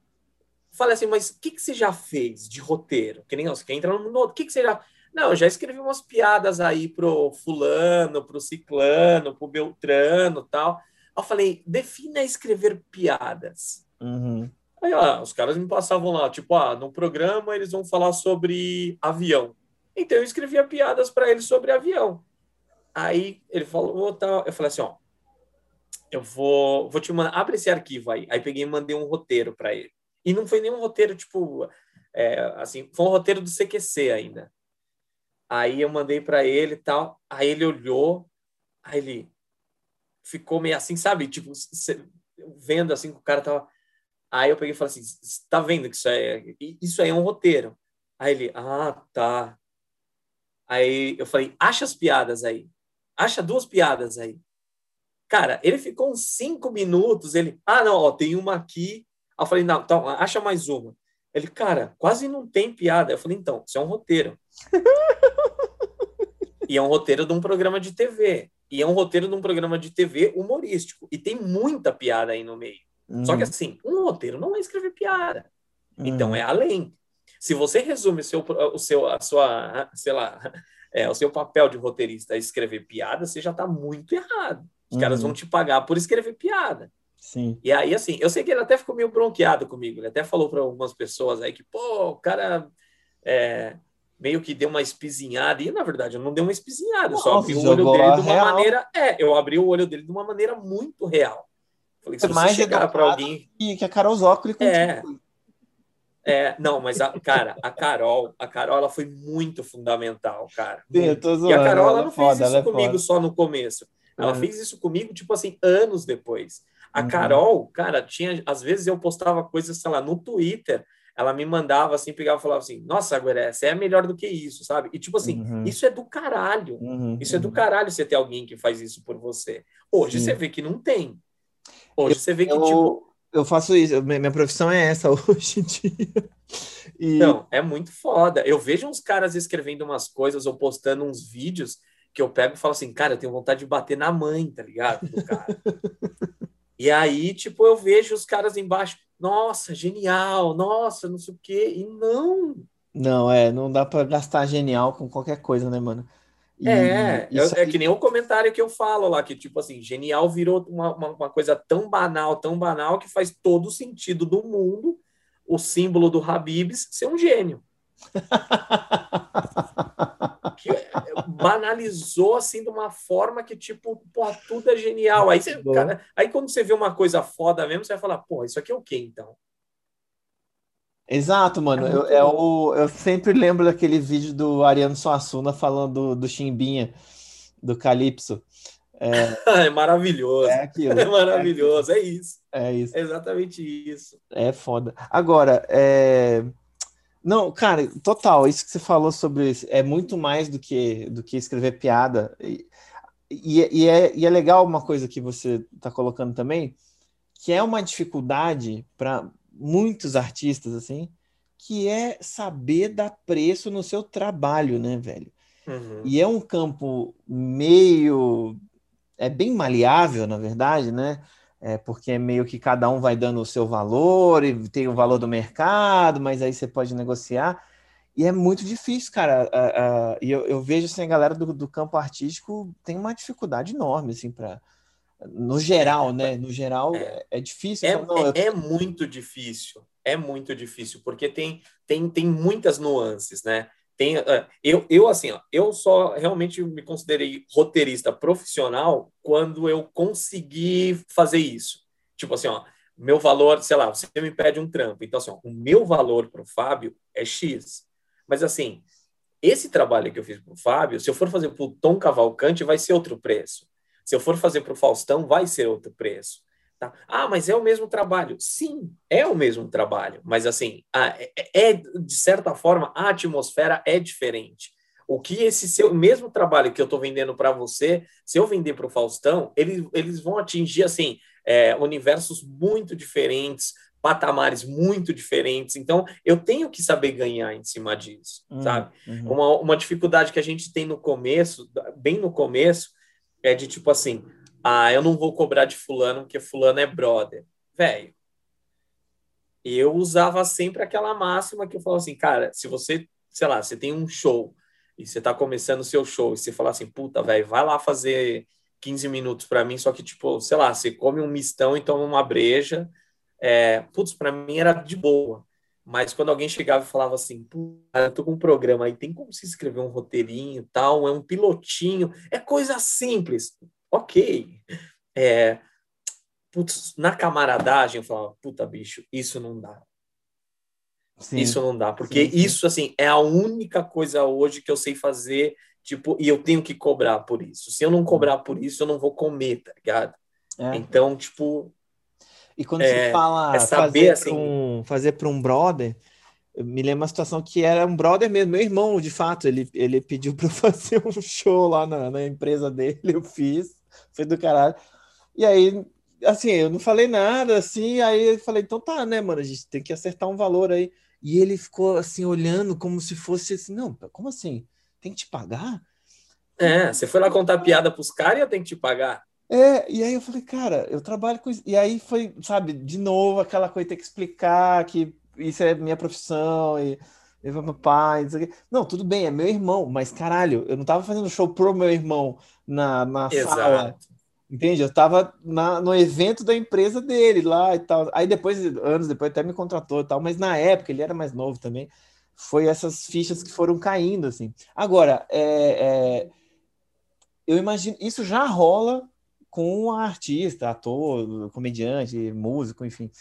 S3: falei assim, mas o que, que você já fez de roteiro? Que nem você quer entrar no mundo, o que, que você já... Não, eu já escrevi umas piadas aí pro fulano, pro ciclano, pro beltrano tal eu falei, defina escrever piadas.
S1: Uhum.
S3: Aí ó, os caras me passavam lá, tipo, ah, no programa eles vão falar sobre avião. Então eu escrevia piadas para eles sobre avião. Aí ele falou, tá. eu falei assim, ó, eu vou, vou te mandar, abre esse arquivo aí. Aí peguei e mandei um roteiro para ele. E não foi nenhum roteiro, tipo, é, assim, foi um roteiro do CQC ainda. Aí eu mandei para ele e tal. Aí ele olhou, aí ele, ficou meio assim, sabe? Tipo, vendo assim que o cara tava. Aí eu peguei e falei assim: tá vendo que isso é, isso aí é um roteiro? Aí ele, ah, tá. Aí eu falei: acha as piadas aí. Acha duas piadas aí. Cara, ele ficou uns cinco minutos. Ele, ah, não, ó, tem uma aqui. Aí eu falei: não, então, acha mais uma. Ele, cara, quase não tem piada. Eu falei: então, isso é um roteiro. (laughs) e é um roteiro de um programa de TV. E é um roteiro de um programa de TV humorístico. E tem muita piada aí no meio. Uhum. Só que uhum. assim, um roteiro não é escrever piada. Uhum. Então é além. Se você resume o seu, o seu, a sua, sei lá, é, o seu papel de roteirista a escrever piada, você já está muito errado. Os uhum. caras vão te pagar por escrever piada.
S1: Sim.
S3: E aí, assim, eu sei que ele até ficou meio bronqueado comigo. Ele até falou para algumas pessoas aí que, pô, o cara é, meio que deu uma espizinhada, e na verdade eu não dei uma espizinhada, eu só abri o olho dele de uma real. maneira. É, eu abri o olho dele de uma maneira muito real.
S1: Falei, se é mais chegar para alguém. Que, que a Carol Zócoli
S3: é. É, não, mas a, cara, a Carol, a Carol ela foi muito fundamental, cara.
S1: Sim, eu tô zoando,
S3: e a Carol ela não
S1: é foda,
S3: fez isso
S1: é
S3: comigo
S1: foda.
S3: só no começo. Ela
S1: Uhum.
S3: fez isso comigo, tipo assim, anos depois. A
S1: Uhum.
S3: Carol, cara, tinha. Às vezes eu postava coisas, sei lá, no Twitter. Ela me mandava assim, pegava e falava assim: Nossa, Gueré, você é melhor do que isso, sabe? E tipo assim,
S1: Uhum.
S3: isso é do caralho.
S1: Uhum,
S3: Isso é do
S1: uhum.
S3: caralho você ter alguém que faz isso por você. Hoje
S1: Sim.
S3: você vê que não tem. Hoje você vê que,
S1: eu,
S3: tipo,
S1: eu faço isso, minha minha profissão é essa (laughs) hoje em dia. E,
S3: Não, é muito foda. Eu vejo uns caras escrevendo umas coisas ou postando uns vídeos que eu pego e falo assim, cara, eu tenho vontade de bater na mãe, tá ligado? Do cara. (laughs) e aí, tipo, eu vejo os caras embaixo, nossa, genial, nossa, não sei o quê. E não.
S1: não, é, não dá pra gastar genial com qualquer coisa, né, mano? E
S3: É, eu- é
S1: aí-
S3: que nem o comentário que eu falo lá, que, tipo assim, genial virou uma, uma, uma coisa tão banal, tão banal, que faz todo o sentido do mundo o símbolo do Habibs ser um gênio. (laughs) que banalizou assim de uma forma que, tipo, pô, tudo é genial. Aí, você, cara, aí quando você vê uma coisa foda mesmo, você vai falar, pô, isso aqui é o quê então?
S1: Exato, mano.
S3: É
S1: Eu, é eu sempre lembro daquele vídeo do Ariano Suassuna falando do, do Chimbinha, do Calypso.
S3: É (laughs) (laughs) maravilhoso.
S1: É aquilo.
S3: É maravilhoso, é isso.
S1: É isso.
S3: É exatamente isso.
S1: É foda. Agora, é... Não, cara, total, isso que você falou sobre isso é muito mais do que, do que escrever piada. E, e, e é, e é legal uma coisa que você está colocando também, que é uma dificuldade para muitos artistas, assim, que é saber dar preço no seu trabalho, né, velho?
S3: Uhum.
S1: E é um campo meio. É bem maleável, na verdade, né? É porque é meio que cada um vai dando o seu valor e tem o valor do mercado, mas aí você pode negociar. E é muito difícil, cara. a- a- E eu, eu vejo assim, a galera do, do campo artístico tem uma dificuldade enorme, assim, para. No geral, né? No geral, é, é difícil.
S3: É,
S1: Fala, não, eu-
S3: é, é muito difícil, é muito difícil, porque tem, tem, tem muitas nuances, né? Tem, eh, eu, eu, assim, ó, eu só realmente me considerei roteirista profissional quando eu consegui fazer isso. Tipo assim, ó, meu valor, sei lá, você me pede um trampo, então assim, ó, o meu valor para o Fábio é X. Mas assim, esse trabalho que eu fiz para o Fábio, se eu for fazer para o Tom Cavalcante, vai ser outro preço. Se eu for fazer para o Faustão, vai ser outro preço. Tá? Ah, mas é o mesmo trabalho. Sim, é o mesmo trabalho. Mas, assim, a- é, é, de certa forma, a atmosfera é diferente. O que esse seu mesmo trabalho que eu estou vendendo para você, se eu vender para o Faustão, eles, eles vão atingir, assim, é, universos muito diferentes, patamares muito diferentes. Então, eu tenho que saber ganhar em cima disso,
S1: Uhum,
S3: sabe?
S1: uhum.
S3: Uma, uma dificuldade que a gente tem no começo, bem no começo, é de tipo assim: ah, eu não vou cobrar de Fulano porque Fulano é brother. Velho, eu usava sempre aquela máxima que eu falo assim, cara, se você, sei lá, você tem um show e você tá começando o seu show e você fala assim, puta, velho, vai lá fazer 15 minutos para mim, só que, tipo, sei lá, você come um mistão e toma uma breja. É, putz, para mim era de boa. Mas quando alguém chegava e falava assim, "Pô, eu tô com um programa aí, tem como se escrever um roteirinho e tal, é um pilotinho, é coisa simples. Ok. É, putz, na camaradagem eu falava, puta bicho, isso não dá.
S1: Sim.
S3: Isso não dá, porque
S1: Sim, sim.
S3: isso assim é a única coisa hoje que eu sei fazer, tipo, e eu tenho que cobrar por isso. Se eu não cobrar por isso, eu não vou comer, tá ligado?
S1: É.
S3: Então, tipo,
S1: E quando
S3: É,
S1: você fala
S3: é saber,
S1: fazer
S3: assim-
S1: para um, fazer para um brother, me lembro uma situação que era um brother mesmo, meu irmão, de fato, ele, ele pediu para eu (laughs) fazer um show lá na, na empresa dele, eu fiz, foi do caralho. E aí, assim, eu não falei nada, assim, aí eu falei, então tá, né, mano, a gente tem que acertar um valor aí. E ele ficou assim, olhando como se fosse assim, não, como assim? Tem que te pagar?
S3: é, você foi lá contar piada pros caras e eu tenho que te pagar.
S1: É, e aí eu falei, cara, eu trabalho com isso. E aí foi, sabe, de novo aquela coisa, ter que explicar que isso é minha profissão e e meu pai, não. Não, tudo bem, é meu irmão, mas caralho, eu não tava fazendo show pro meu irmão na, na sala, entende? Eu tava na, no evento da empresa dele lá e tal. Aí depois, anos depois, até me contratou e tal, mas na época ele era mais novo também. Foi essas fichas que foram caindo, assim. Agora, é, é, eu imagino, isso já rola com a artista, ator, comediante, músico, enfim.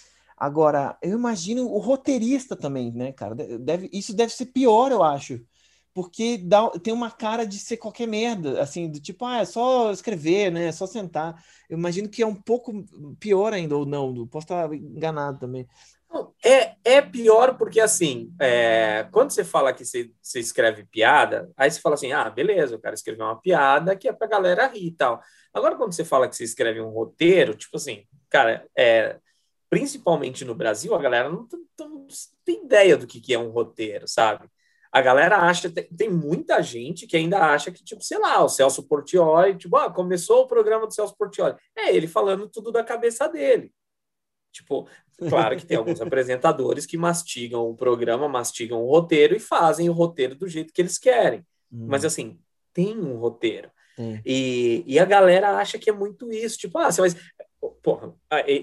S1: Agora, eu imagino o roteirista também, né, cara? Deve, isso deve ser pior, eu acho. Porque dá, tem uma cara de ser qualquer merda, assim, do tipo, ah, é só escrever, né? É só sentar. Eu imagino que é um pouco pior ainda, ou não, posso estar enganado também.
S3: É, é pior porque, assim, é, quando você fala que você, você, escreve piada, aí você fala assim, ah, beleza, o cara escreveu uma piada que é pra galera rir e tal. Agora, quando você fala que você escreve um roteiro, tipo assim, cara, é, principalmente no Brasil, a galera não, não, tem ideia do que, que é um roteiro, sabe? A galera acha, tem, tem, muita gente que ainda acha que, tipo, sei lá, o Celso Portioli, tipo, ah, começou o programa do Celso Portioli. É ele falando tudo da cabeça dele. Tipo, claro que tem alguns (laughs) apresentadores que mastigam o programa, mastigam o roteiro e fazem o roteiro do jeito que eles querem. Hum. Mas, assim, tem um roteiro. Hum. E, e a galera acha que é muito isso. Tipo, ah, você vai. Porra,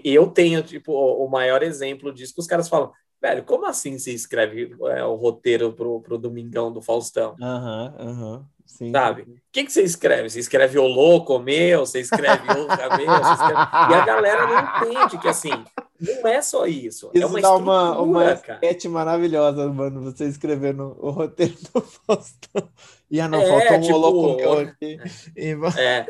S3: eu tenho, tipo, o maior exemplo disso que os caras falam. Velho, como assim você escreve é, o roteiro pro, pro Domingão do Faustão?
S1: Aham, uhum, aham. Uhum.
S3: Sim. Sabe? O que, que você escreve? Você escreve o louco meu, você escreve o meu, escreve... E a galera não entende que assim, não é só isso.
S1: É isso
S3: é uma
S1: dá uma, uma sketch maravilhosa, mano, você escrevendo o roteiro do Faustão. E ah, não, é, faltou um tipo, louco meu aqui.
S3: É,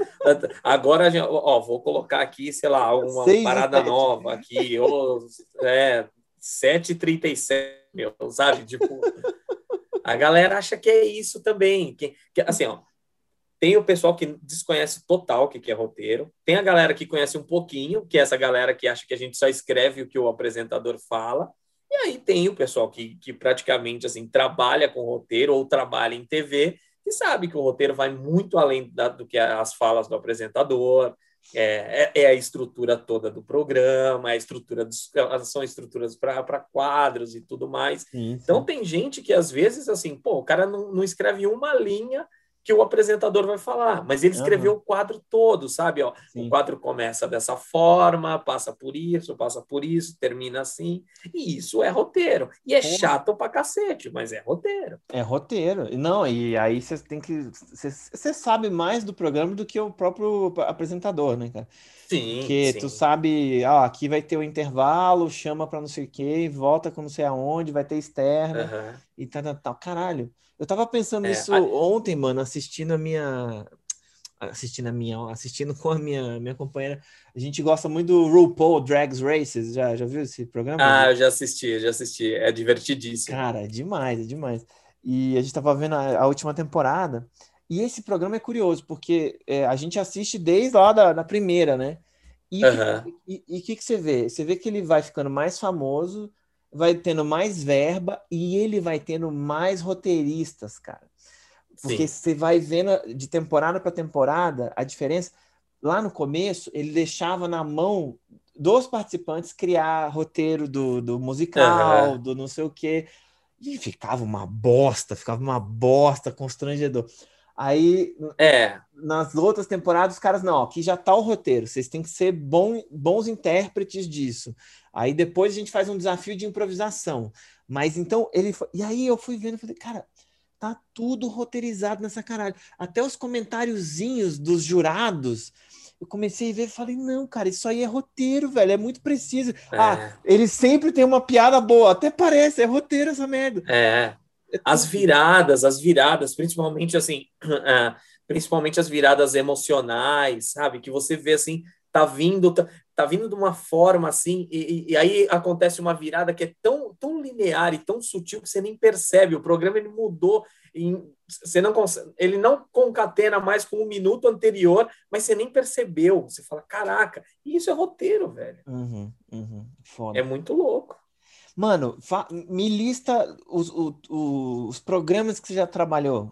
S3: agora, ó, vou colocar aqui, sei lá, uma parada nova aqui, ou é, 7h37, meu, sabe? Tipo, a galera acha que é isso também. Que, que, assim, ó, tem o pessoal que desconhece total o que, é roteiro, tem a galera que conhece um pouquinho, que é essa galera que acha que a gente só escreve o que o apresentador fala, e aí tem o pessoal que, que praticamente assim trabalha com roteiro ou trabalha em TV, que sabe que o roteiro vai muito além da, do que as falas do apresentador, é, é, é, a estrutura toda do programa, a estrutura dos, são estruturas para quadros e tudo mais. Sim, sim. Então tem gente que às vezes assim, pô, o cara não, não escreve uma linha que o apresentador vai falar, mas ele escreveu uhum. o quadro todo, sabe? Ó, o quadro começa dessa forma, passa por isso, passa por isso, termina assim, e isso é roteiro. E é Porra. chato pra cacete, mas é roteiro.
S1: É roteiro. Não, e aí você tem que. Você sabe mais do programa do que o próprio apresentador, né, cara?
S3: Sim.
S1: Porque
S3: sim.
S1: tu sabe, ó, aqui vai ter o intervalo, chama para não sei o quê, volta com não sei aonde, vai ter externa uhum. e tal, tal, tal. Caralho. Eu tava pensando é, nisso a... ontem, mano, assistindo a minha. Assistindo a minha, assistindo (laughs) com a minha, minha companheira. A gente gosta muito do RuPaul Drags Races. Já, já viu esse programa?
S3: Ah, eu já assisti, já assisti. É divertidíssimo.
S1: Cara, é demais, é demais. E a gente tava vendo a, a última temporada. E esse programa é curioso, porque é, a gente assiste desde lá da, da primeira, né? E o uhum. que, que você vê? Você vê que ele vai ficando mais famoso, vai tendo mais verba e ele vai tendo mais roteiristas, cara. Porque Sim. você vai vendo de temporada para temporada a diferença. Lá no começo, ele deixava na mão dos participantes criar roteiro do, do musical, uhum. do não sei o quê. E ficava uma bosta, ficava uma bosta constrangedor. Aí,
S3: é.
S1: nas outras temporadas, os caras, não, aqui já tá o roteiro, vocês têm que ser bom, bons intérpretes disso. Aí depois a gente faz um desafio de improvisação. Mas então ele foi... E aí eu fui vendo falei, cara, tá tudo roteirizado nessa caralho. Até os comentáriozinhos dos jurados. Eu comecei a ver e falei, não, cara, isso aí é roteiro, velho, é muito preciso. É. Ah, ele sempre tem uma piada boa, até parece, é roteiro essa merda.
S3: É. as viradas, as viradas, principalmente assim, uh, (clears throat) principalmente as viradas emocionais, sabe? Que você vê assim, tá vindo, tá, tá vindo de uma forma assim, e, e, aí acontece uma virada que é tão, tão linear e tão sutil que você nem percebe. O programa ele mudou, em, você não consegue, ele não concatena mais com o minuto anterior, mas você nem percebeu. Você fala, caraca, isso é roteiro, velho.
S1: Uhum, uhum,
S3: é muito louco.
S1: Mano, me lista os, os, os, programas que você já trabalhou.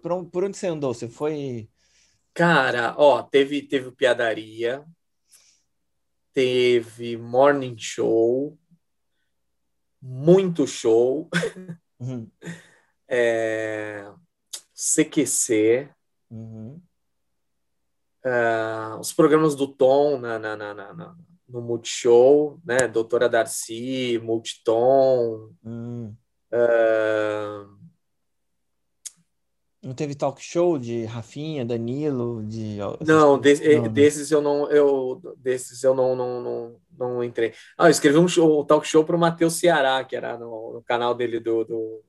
S1: Por, por onde você andou? Você foi.
S3: Cara, ó, teve, teve Piadaria, teve morning show, muito show, uhum. (laughs) é, CQC, uhum. uh, os programas do Tom na, na, na, na, no Multishow, né? Doutora Darcy, Multitom. Uhum. Uh,
S1: Não teve talk show de Rafinha, Danilo, de.
S3: Não, de, não, desses eu não. Eu, desses eu não, não, não, não entrei. Ah, eu escrevi um, show, um talk show para o Matheus Ceará, que era no, no, canal dele do. do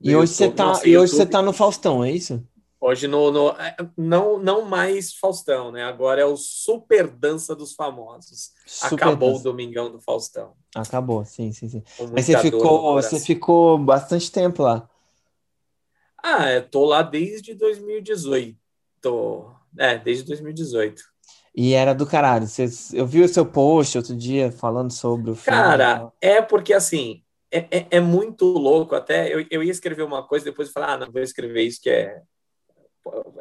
S1: e hoje você tá, e hoje você tá no Faustão, é isso?
S3: Hoje no, no, é, não, não mais Faustão, né? Agora é o Super Dança dos Famosos. Super Acabou dança. o Domingão do Faustão.
S1: Acabou, sim, sim, sim. Mas você ficou, você ficou bastante tempo lá.
S3: Ah, eu tô lá desde 2018. Tô, é, desde 2018.
S1: E era do caralho. Você, eu vi o seu post outro dia falando sobre o
S3: filme. Cara, é porque assim, é, é, é, muito louco. Até eu, eu ia escrever uma coisa, depois eu falei, ah, não, vou escrever isso que é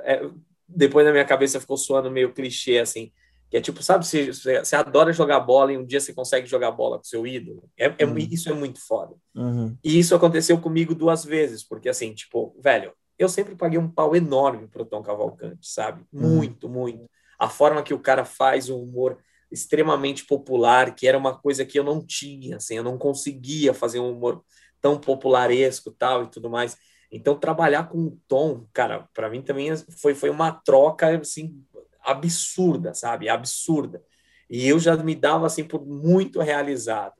S3: é, depois na minha cabeça ficou soando meio clichê, assim, que é tipo, sabe, você, você adora jogar bola e um dia você consegue jogar bola com seu ídolo. É, é uhum. Isso é muito foda.
S1: Uhum.
S3: E isso aconteceu comigo duas vezes, porque assim, tipo, velho, eu sempre paguei um pau enorme pro Tom Cavalcante, sabe? Uhum. Muito, muito. A forma que o cara faz o humor extremamente popular, que era uma coisa que eu não tinha, assim, eu não conseguia fazer um humor tão popularesco tal e tudo mais. Então, trabalhar com o Tom, cara, para mim também foi, foi uma troca, assim, absurda, sabe? Absurda. E eu já me dava, assim, por muito realizado.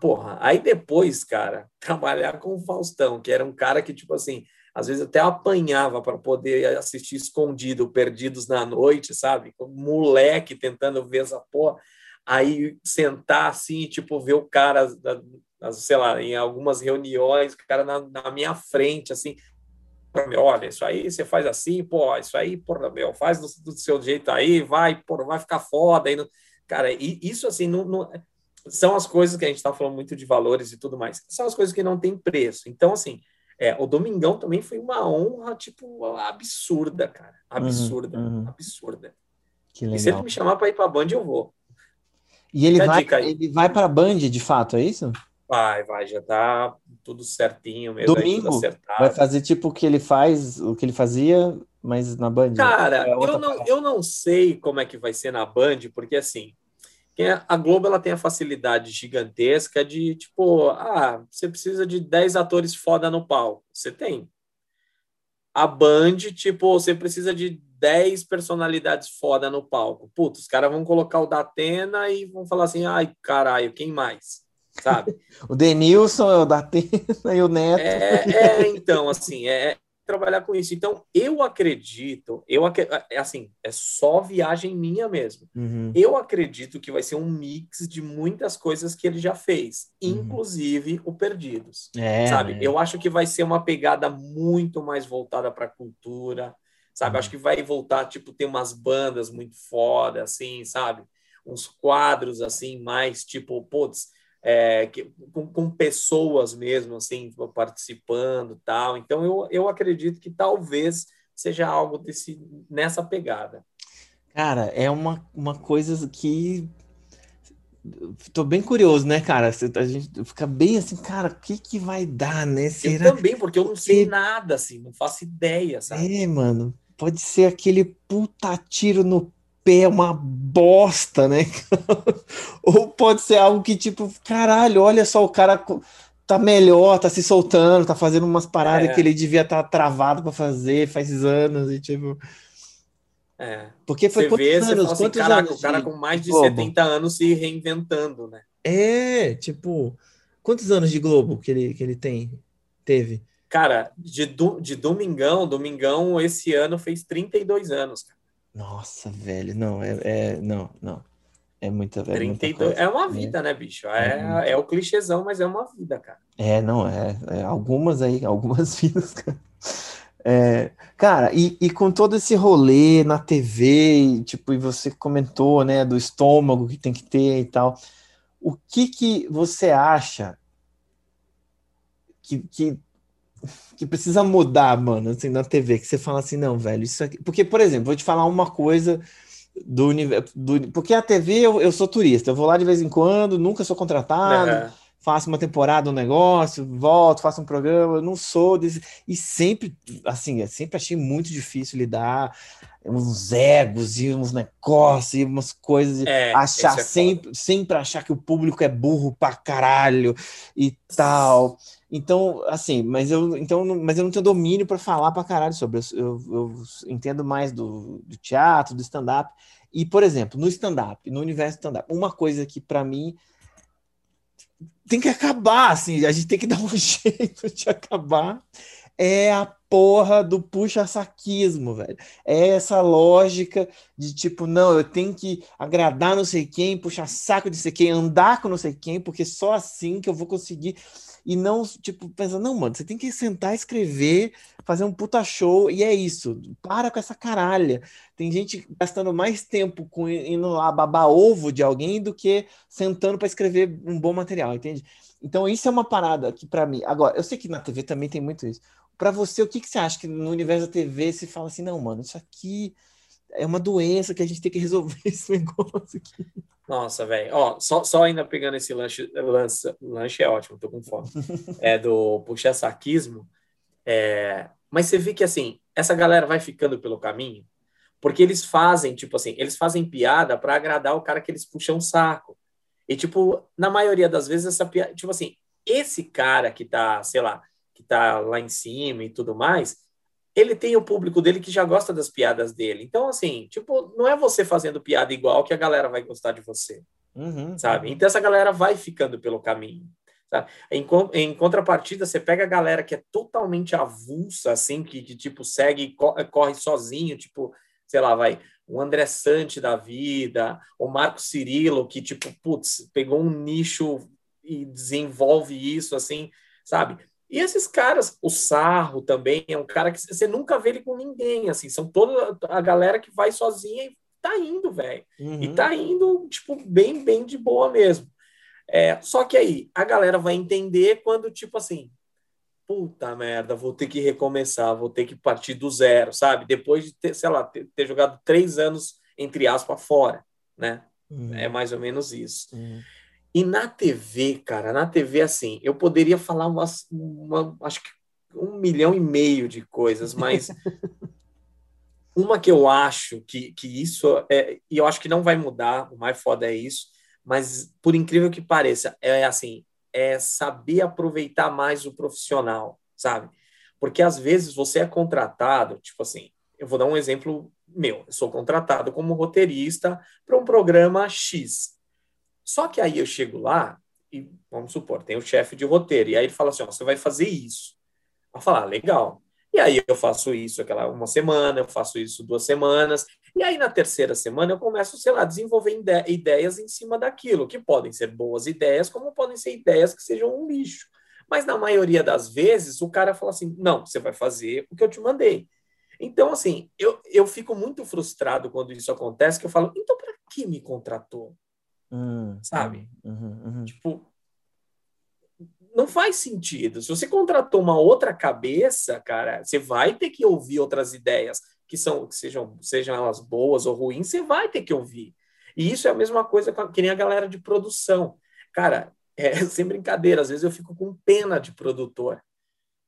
S3: Porra, aí depois, cara, (laughs) trabalhar com o Faustão, que era um cara que, tipo assim, às vezes até apanhava para poder assistir escondido, Perdidos na Noite, sabe? Moleque tentando ver essa porra. Aí sentar assim, tipo, ver o cara sei lá, em algumas reuniões, o cara na, na minha frente, assim, olha, isso aí você faz assim, pô, isso aí, porra, meu, faz do, do seu jeito aí, vai, porra, vai ficar foda. Aí não... Cara, e isso, assim, não, não, são as coisas que a gente está falando muito de valores e tudo mais, são as coisas que não tem preço. Então, assim, é, o Domingão também foi uma honra, tipo, absurda, cara. Absurda, uhum, uhum. absurda.
S1: Que legal.
S3: E se ele me chamar para ir para a Band, eu vou.
S1: E ele vai, ele vai para a Band, de fato, é isso?
S3: Vai, vai, já tá tudo certinho mesmo.
S1: Domingo vai fazer tipo o que ele faz, o que ele fazia, mas na Band.
S3: Cara, é eu, não, eu não sei como é que vai ser na Band, porque assim, é, a Globo ela tem a facilidade gigantesca de tipo, ah, você precisa de 10 atores foda no palco. Você tem. A Band, tipo, você precisa de 10 personalidades foda no palco. Putz, os caras vão colocar o da Atena e vão falar assim: ai, caralho, quem mais? sabe? (laughs)
S1: o Denilson é o da Atena e o Neto.
S3: É, é então, assim, é, é trabalhar com isso. Então, eu acredito, eu é assim, é só viagem minha mesmo.
S1: Uhum.
S3: Eu acredito que vai ser um mix de muitas coisas que ele já fez, uhum. inclusive o Perdidos.
S1: É,
S3: sabe?
S1: É.
S3: Eu acho que vai ser uma pegada muito mais voltada para a cultura, sabe? Uhum. Acho que vai voltar, tipo, ter umas bandas muito foda, assim, sabe? Uns quadros, assim, mais tipo, putz, é, que, com, com, pessoas mesmo, assim, participando tal. Então, eu, eu acredito que talvez seja algo desse, nessa pegada.
S1: Cara, é uma, uma coisa que. Tô bem curioso, né, cara? A gente fica bem assim, cara, o que que vai dar, né?
S3: Será... Eu também, porque eu não sei nada, assim, não faço ideia, sabe?
S1: É, mano, pode ser aquele puta tiro no pé uma bosta, né? (laughs) Ou pode ser algo que, tipo, caralho, olha só, o cara tá melhor, tá se soltando, tá fazendo umas paradas é. que ele devia estar tá travado para fazer faz anos e tipo.
S3: É.
S1: Porque foi você quantos vê, anos? Assim, quantos
S3: caraca, anos? O cara com mais de Globo? 70 anos se reinventando, né?
S1: É, tipo, quantos anos de Globo que ele, que ele tem? Teve?
S3: Cara, de, do, de Domingão, Domingão esse ano fez 32 anos, cara.
S1: Nossa, velho, não, é, é não, não. É muita, é
S3: 32,
S1: muita
S3: é uma vida, é, né, bicho? É, é, é, o clichêzão, mas é uma vida, cara.
S1: É, não, é, é algumas aí, algumas (laughs) vidas, cara. É, cara, e, e com todo esse rolê na TV, e, tipo, e você comentou, né, do estômago que tem que ter e tal, o que que você acha que, que que precisa mudar, mano, assim, na TV, que você fala assim, não, velho, isso aqui. Porque, por exemplo, vou te falar uma coisa do universo. Do... Porque a TV eu, eu sou turista, eu vou lá de vez em quando, nunca sou contratado, uhum. faço uma temporada, um negócio, volto, faço um programa, eu não sou desse. E sempre, assim, eu sempre achei muito difícil lidar uns egos e uns negócios e umas coisas, é, achar é sempre, sempre achar que o público é burro pra caralho e tal. Então, assim, mas eu, então, mas eu não tenho domínio para falar para caralho sobre. Eu, eu, eu entendo mais do, do teatro, do stand-up. E, por exemplo, no stand-up, no universo stand-up, uma coisa que para mim tem que acabar, assim, a gente tem que (laughs) dar um jeito de acabar, é a porra do puxa-saquismo, velho. É essa lógica de tipo, não, eu tenho que agradar não sei quem, puxar saco de sei quem, andar com não sei quem, porque só assim que eu vou conseguir e não, tipo, pensa, não, mano, você tem que sentar, escrever, fazer um puta show, e é isso. Para com essa caralha. Tem gente gastando mais tempo com indo lá babar ovo de alguém do que sentando para escrever um bom material, entende? Então, isso é uma parada que, para mim. Agora, eu sei que na TV também tem muito isso. Para você, o que, que você acha que no universo da TV se fala assim, não, mano, isso aqui é uma doença que a gente tem que resolver (laughs) esse negócio aqui.
S3: Nossa, velho. Ó, só, só ainda pegando esse lanche, lanche, lanche é ótimo, tô com fome. É do puxa-saquismo. É, mas você vê que, assim, essa galera vai ficando pelo caminho, porque eles fazem, tipo assim, eles fazem piada para agradar o cara que eles puxam o saco. E, tipo, na maioria das vezes, essa piada, tipo assim, esse cara que tá, sei lá, que tá lá em cima e tudo mais, ele tem o público dele que já gosta das piadas dele. Então, assim, tipo, não é você fazendo piada igual que a galera vai gostar de você, uhum, sabe? Uhum. Então, essa galera vai ficando pelo caminho. Sabe? Em, em, contrapartida, você pega a galera que é totalmente avulsa, assim, que, que tipo, segue, corre sozinho, tipo, sei lá, vai, o André Sante da vida, o Marco Cirilo, que, tipo, putz, pegou um nicho e desenvolve isso, assim, sabe? E esses caras, o Sarro também é um cara que você nunca vê ele com ninguém, assim, são toda a galera que vai sozinha e tá indo, velho. Uhum. E tá indo, tipo, bem, bem de boa mesmo. É, só que aí, a galera vai entender quando, tipo assim, puta merda, vou ter que recomeçar, vou ter que partir do zero, sabe? Depois de ter, sei lá, ter, ter jogado três anos, entre aspas, fora, né? Uhum. É mais ou menos isso. Uhum. E na TV, cara, na TV, assim, eu poderia falar umas, uma, acho que um milhão e meio de coisas, mas (laughs) uma que eu acho que, que isso é, e eu acho que não vai mudar, o mais foda é isso, mas por incrível que pareça, é assim, é saber aproveitar mais o profissional, sabe? Porque às vezes você é contratado, tipo assim, eu vou dar um exemplo meu, eu sou contratado como roteirista para um programa X. Só que aí eu chego lá e, vamos supor, tem o chefe de roteiro, e aí ele fala assim: você vai fazer isso. Eu falo, ah, legal. E aí eu faço isso aquela uma semana, eu faço isso duas semanas, e aí na terceira semana eu começo, sei lá, desenvolver ideias em cima daquilo, que podem ser boas ideias, como podem ser ideias que sejam um lixo. Mas na maioria das vezes o cara fala assim: não, você vai fazer o que eu te mandei. Então, assim, eu, eu fico muito frustrado quando isso acontece, que eu falo, então para que me contratou? Hum, sabe? Uhum, uhum, uhum. Tipo, não faz sentido. Se você contratou uma outra cabeça, cara, você vai ter que ouvir outras ideias que são que sejam sejam elas boas ou ruins, você vai ter que ouvir. E isso é a mesma coisa que nem a galera de produção. Cara, (laughs) é sem brincadeira, às vezes eu fico com pena de produtor.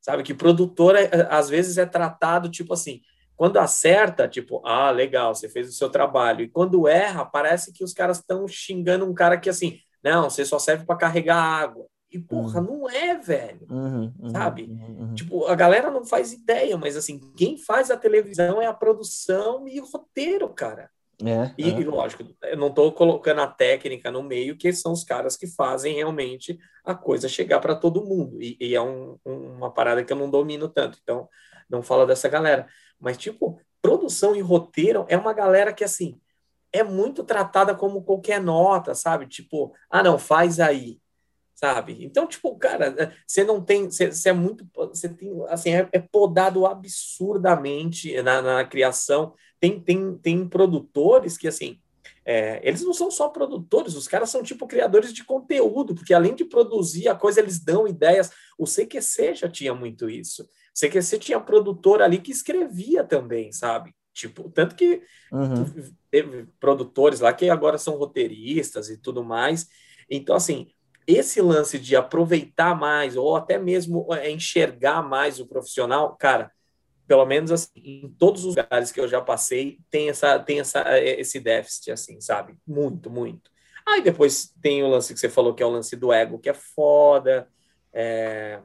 S3: Sabe que produtor é, às vezes é tratado tipo assim, quando acerta, tipo, ah, legal, você fez o seu trabalho. E quando erra, parece que os caras estão xingando um cara que assim, não, você só serve para carregar água. E, porra, uhum. não é, velho. Uhum, uhum, sabe? Uhum, uhum. Tipo, a galera não faz ideia, mas assim, quem faz a televisão é a produção e o roteiro, cara. É, e, é. e, lógico, eu não estou colocando a técnica no meio, que são os caras que fazem realmente a coisa chegar para todo mundo. E, e é um, uma parada que eu não domino tanto, então não fala dessa galera. Mas, tipo, produção e roteiro é uma galera que, assim, é muito tratada como qualquer nota, sabe? Tipo, ah, não, faz aí, sabe? Então, tipo, cara, é, você não tem, você, você é muito, você tem, assim, é, é podado absurdamente na, na, criação. Tem, tem, tem produtores que, assim, é, eles não são só produtores, os caras são tipo criadores de conteúdo, porque além de produzir a coisa, eles dão ideias. O CQC já tinha muito isso. CQC tinha produtor ali que escrevia também, sabe? Tipo, tanto que uhum. teve produtores lá que agora são roteiristas e tudo mais. Então, assim, esse lance de aproveitar mais, ou até mesmo é, enxergar mais o profissional, cara, pelo menos assim, em todos os lugares que eu já passei, tem, essa, tem essa, é, esse déficit, assim, sabe? Muito, muito. Aí depois tem o lance que você falou, que é o lance do ego, que é foda. É...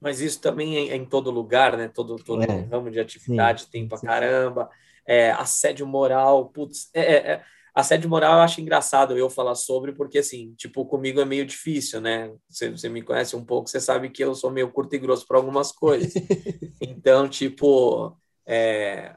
S3: Mas isso também é em todo lugar, né? Todo, todo é. ramo de atividade sim, tem pra sim. caramba. É, assédio moral, putz, é, é, é Assédio moral eu acho engraçado eu falar sobre, porque, assim, tipo, comigo é meio difícil, né? Você, você me conhece um pouco, você sabe que eu sou meio curto e grosso para algumas coisas. (laughs) Então, tipo, é,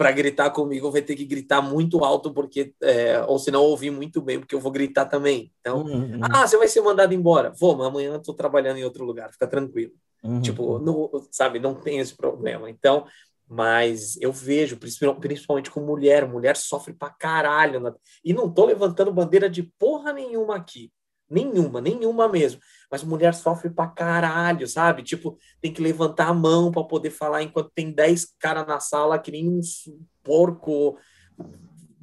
S3: para gritar comigo, vai ter que gritar muito alto, porque, é, ou se não ouvir muito bem, porque eu vou gritar também. Então, uhum. ah, você vai ser mandado embora. Vou, mas amanhã eu tô trabalhando em outro lugar, fica tranquilo. Uhum. Tipo, não, sabe, não tem esse problema. Então, mas eu vejo, principalmente com mulher, mulher sofre pra caralho. Na... E não tô levantando bandeira de porra nenhuma aqui. Nenhuma, nenhuma mesmo. Mas mulher sofre pra caralho, sabe? Tipo, tem que levantar a mão para poder falar enquanto tem 10 caras na sala que nem um porco.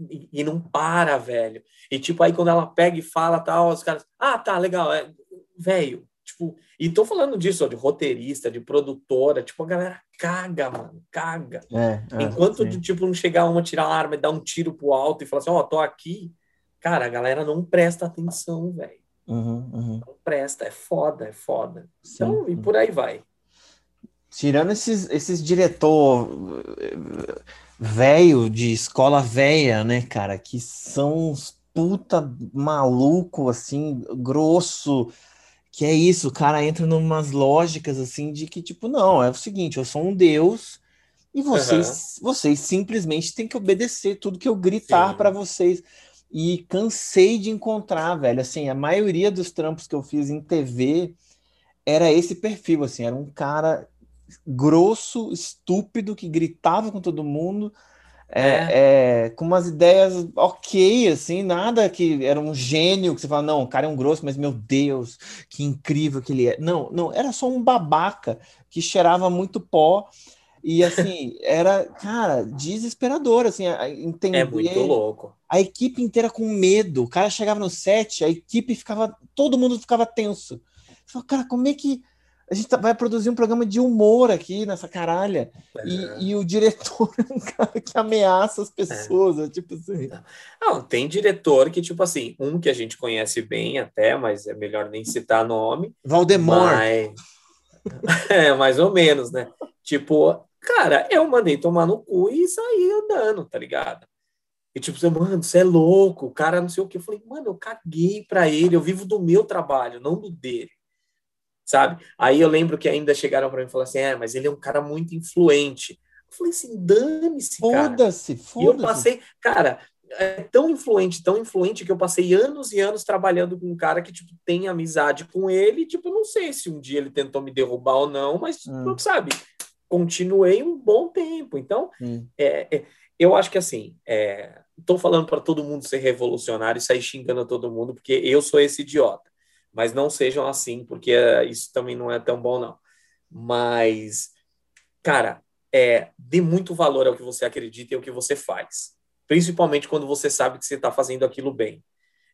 S3: E, e, não para, velho. E tipo, aí quando ela pega e fala tal, os caras, ah, tá, legal, é, velho, Tipo, e tô falando disso, ó, de roteirista, de produtora, tipo, a galera caga, mano, caga. É, é, Enquanto, de, tipo, não chegar uma, tirar a arma e dar um tiro pro alto e falar assim, ó, oh, tô aqui, cara, a galera não presta atenção, velho. Uhum, uhum. Não presta, é foda, é foda. Sim. Então, e por aí vai.
S1: Tirando esses, esses diretor velho de escola velha, né, cara, que são uns puta maluco, assim, grosso, que é isso, o cara entra numas lógicas assim de que, tipo, não, é o seguinte, eu sou um deus e vocês, uhum. vocês simplesmente têm que obedecer tudo que eu gritar para vocês. E cansei de encontrar, velho, assim, a maioria dos trampos que eu fiz em TV era esse perfil, assim, era um cara grosso, estúpido, que gritava com todo mundo, é, é. É, com umas ideias ok, assim, nada que era um gênio que você fala, não, o cara é um grosso, mas meu Deus, que incrível que ele é. Não, não, era só um babaca que cheirava muito pó. E assim, (laughs) era, cara, desesperador, assim, entender.
S3: É muito louco.
S1: A equipe inteira com medo. O cara chegava no set, a equipe ficava, todo mundo ficava tenso. Você fala, cara, como é que a gente tá, vai produzir um programa de humor aqui nessa caralha. É. E, e, o diretor é um cara que ameaça as pessoas. É. é. tipo assim.
S3: Não, tem diretor que, tipo assim, um que a gente conhece bem até, mas é melhor nem citar nome.
S1: Valdemar. Mas... (laughs)
S3: é, mais ou menos, né? Tipo, cara, eu mandei tomar no cu e saí andando, tá ligado? E tipo, você, mano, você é louco, o cara não sei o que. Eu falei, mano, eu caguei pra ele, eu vivo do meu trabalho, não do dele sabe? Aí eu lembro que ainda chegaram para mim e falaram assim: é, mas ele é um cara muito influente. Eu falei assim: dane-se, cara.
S1: Foda-se, foda-se.
S3: Eu passei, cara, é tão influente, tão influente que eu passei anos e anos trabalhando com um cara que, tipo, tem amizade com ele. Tipo, não sei se um dia ele tentou me derrubar ou não, mas, hum. sabe, continuei um bom tempo. Então, hum. é, é, eu acho que assim, estou é, falando para todo mundo ser revolucionário e sair xingando todo mundo, porque eu sou esse idiota mas não sejam assim, porque eh, isso também não é tão bom, não. Mas, cara, é, dê muito valor ao que você acredita e ao que você faz, principalmente quando você sabe que você está fazendo aquilo bem.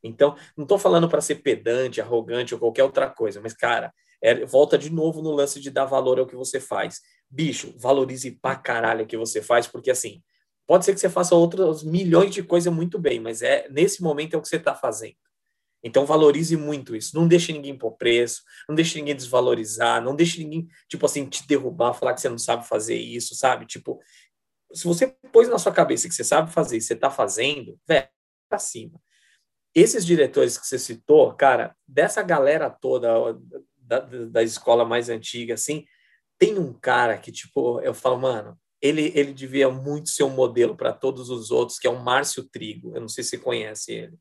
S3: Então, não estou falando para ser pedante, arrogante ou qualquer outra coisa, mas, cara, é, volta de novo no lance de dar valor ao que você faz. Bicho, valorize pra caralho o que você faz, porque assim, pode ser que você faça outros milhões de coisas muito bem, mas é nesse momento é o que você está fazendo. Então valorize muito isso. Não deixe ninguém pôr preço, não deixe ninguém desvalorizar, não deixe ninguém, tipo assim, te derrubar, falar que você não sabe fazer isso, sabe? Tipo, se você pôs na sua cabeça que você sabe fazer e você está fazendo, velho, pra cima. Esses diretores que você citou, cara, dessa galera toda da, da escola mais antiga, assim, tem um cara que, tipo, eu falo, mano, ele, ele devia muito ser um modelo para todos os outros, que é o Márcio Trigo. Eu não sei se você conhece ele.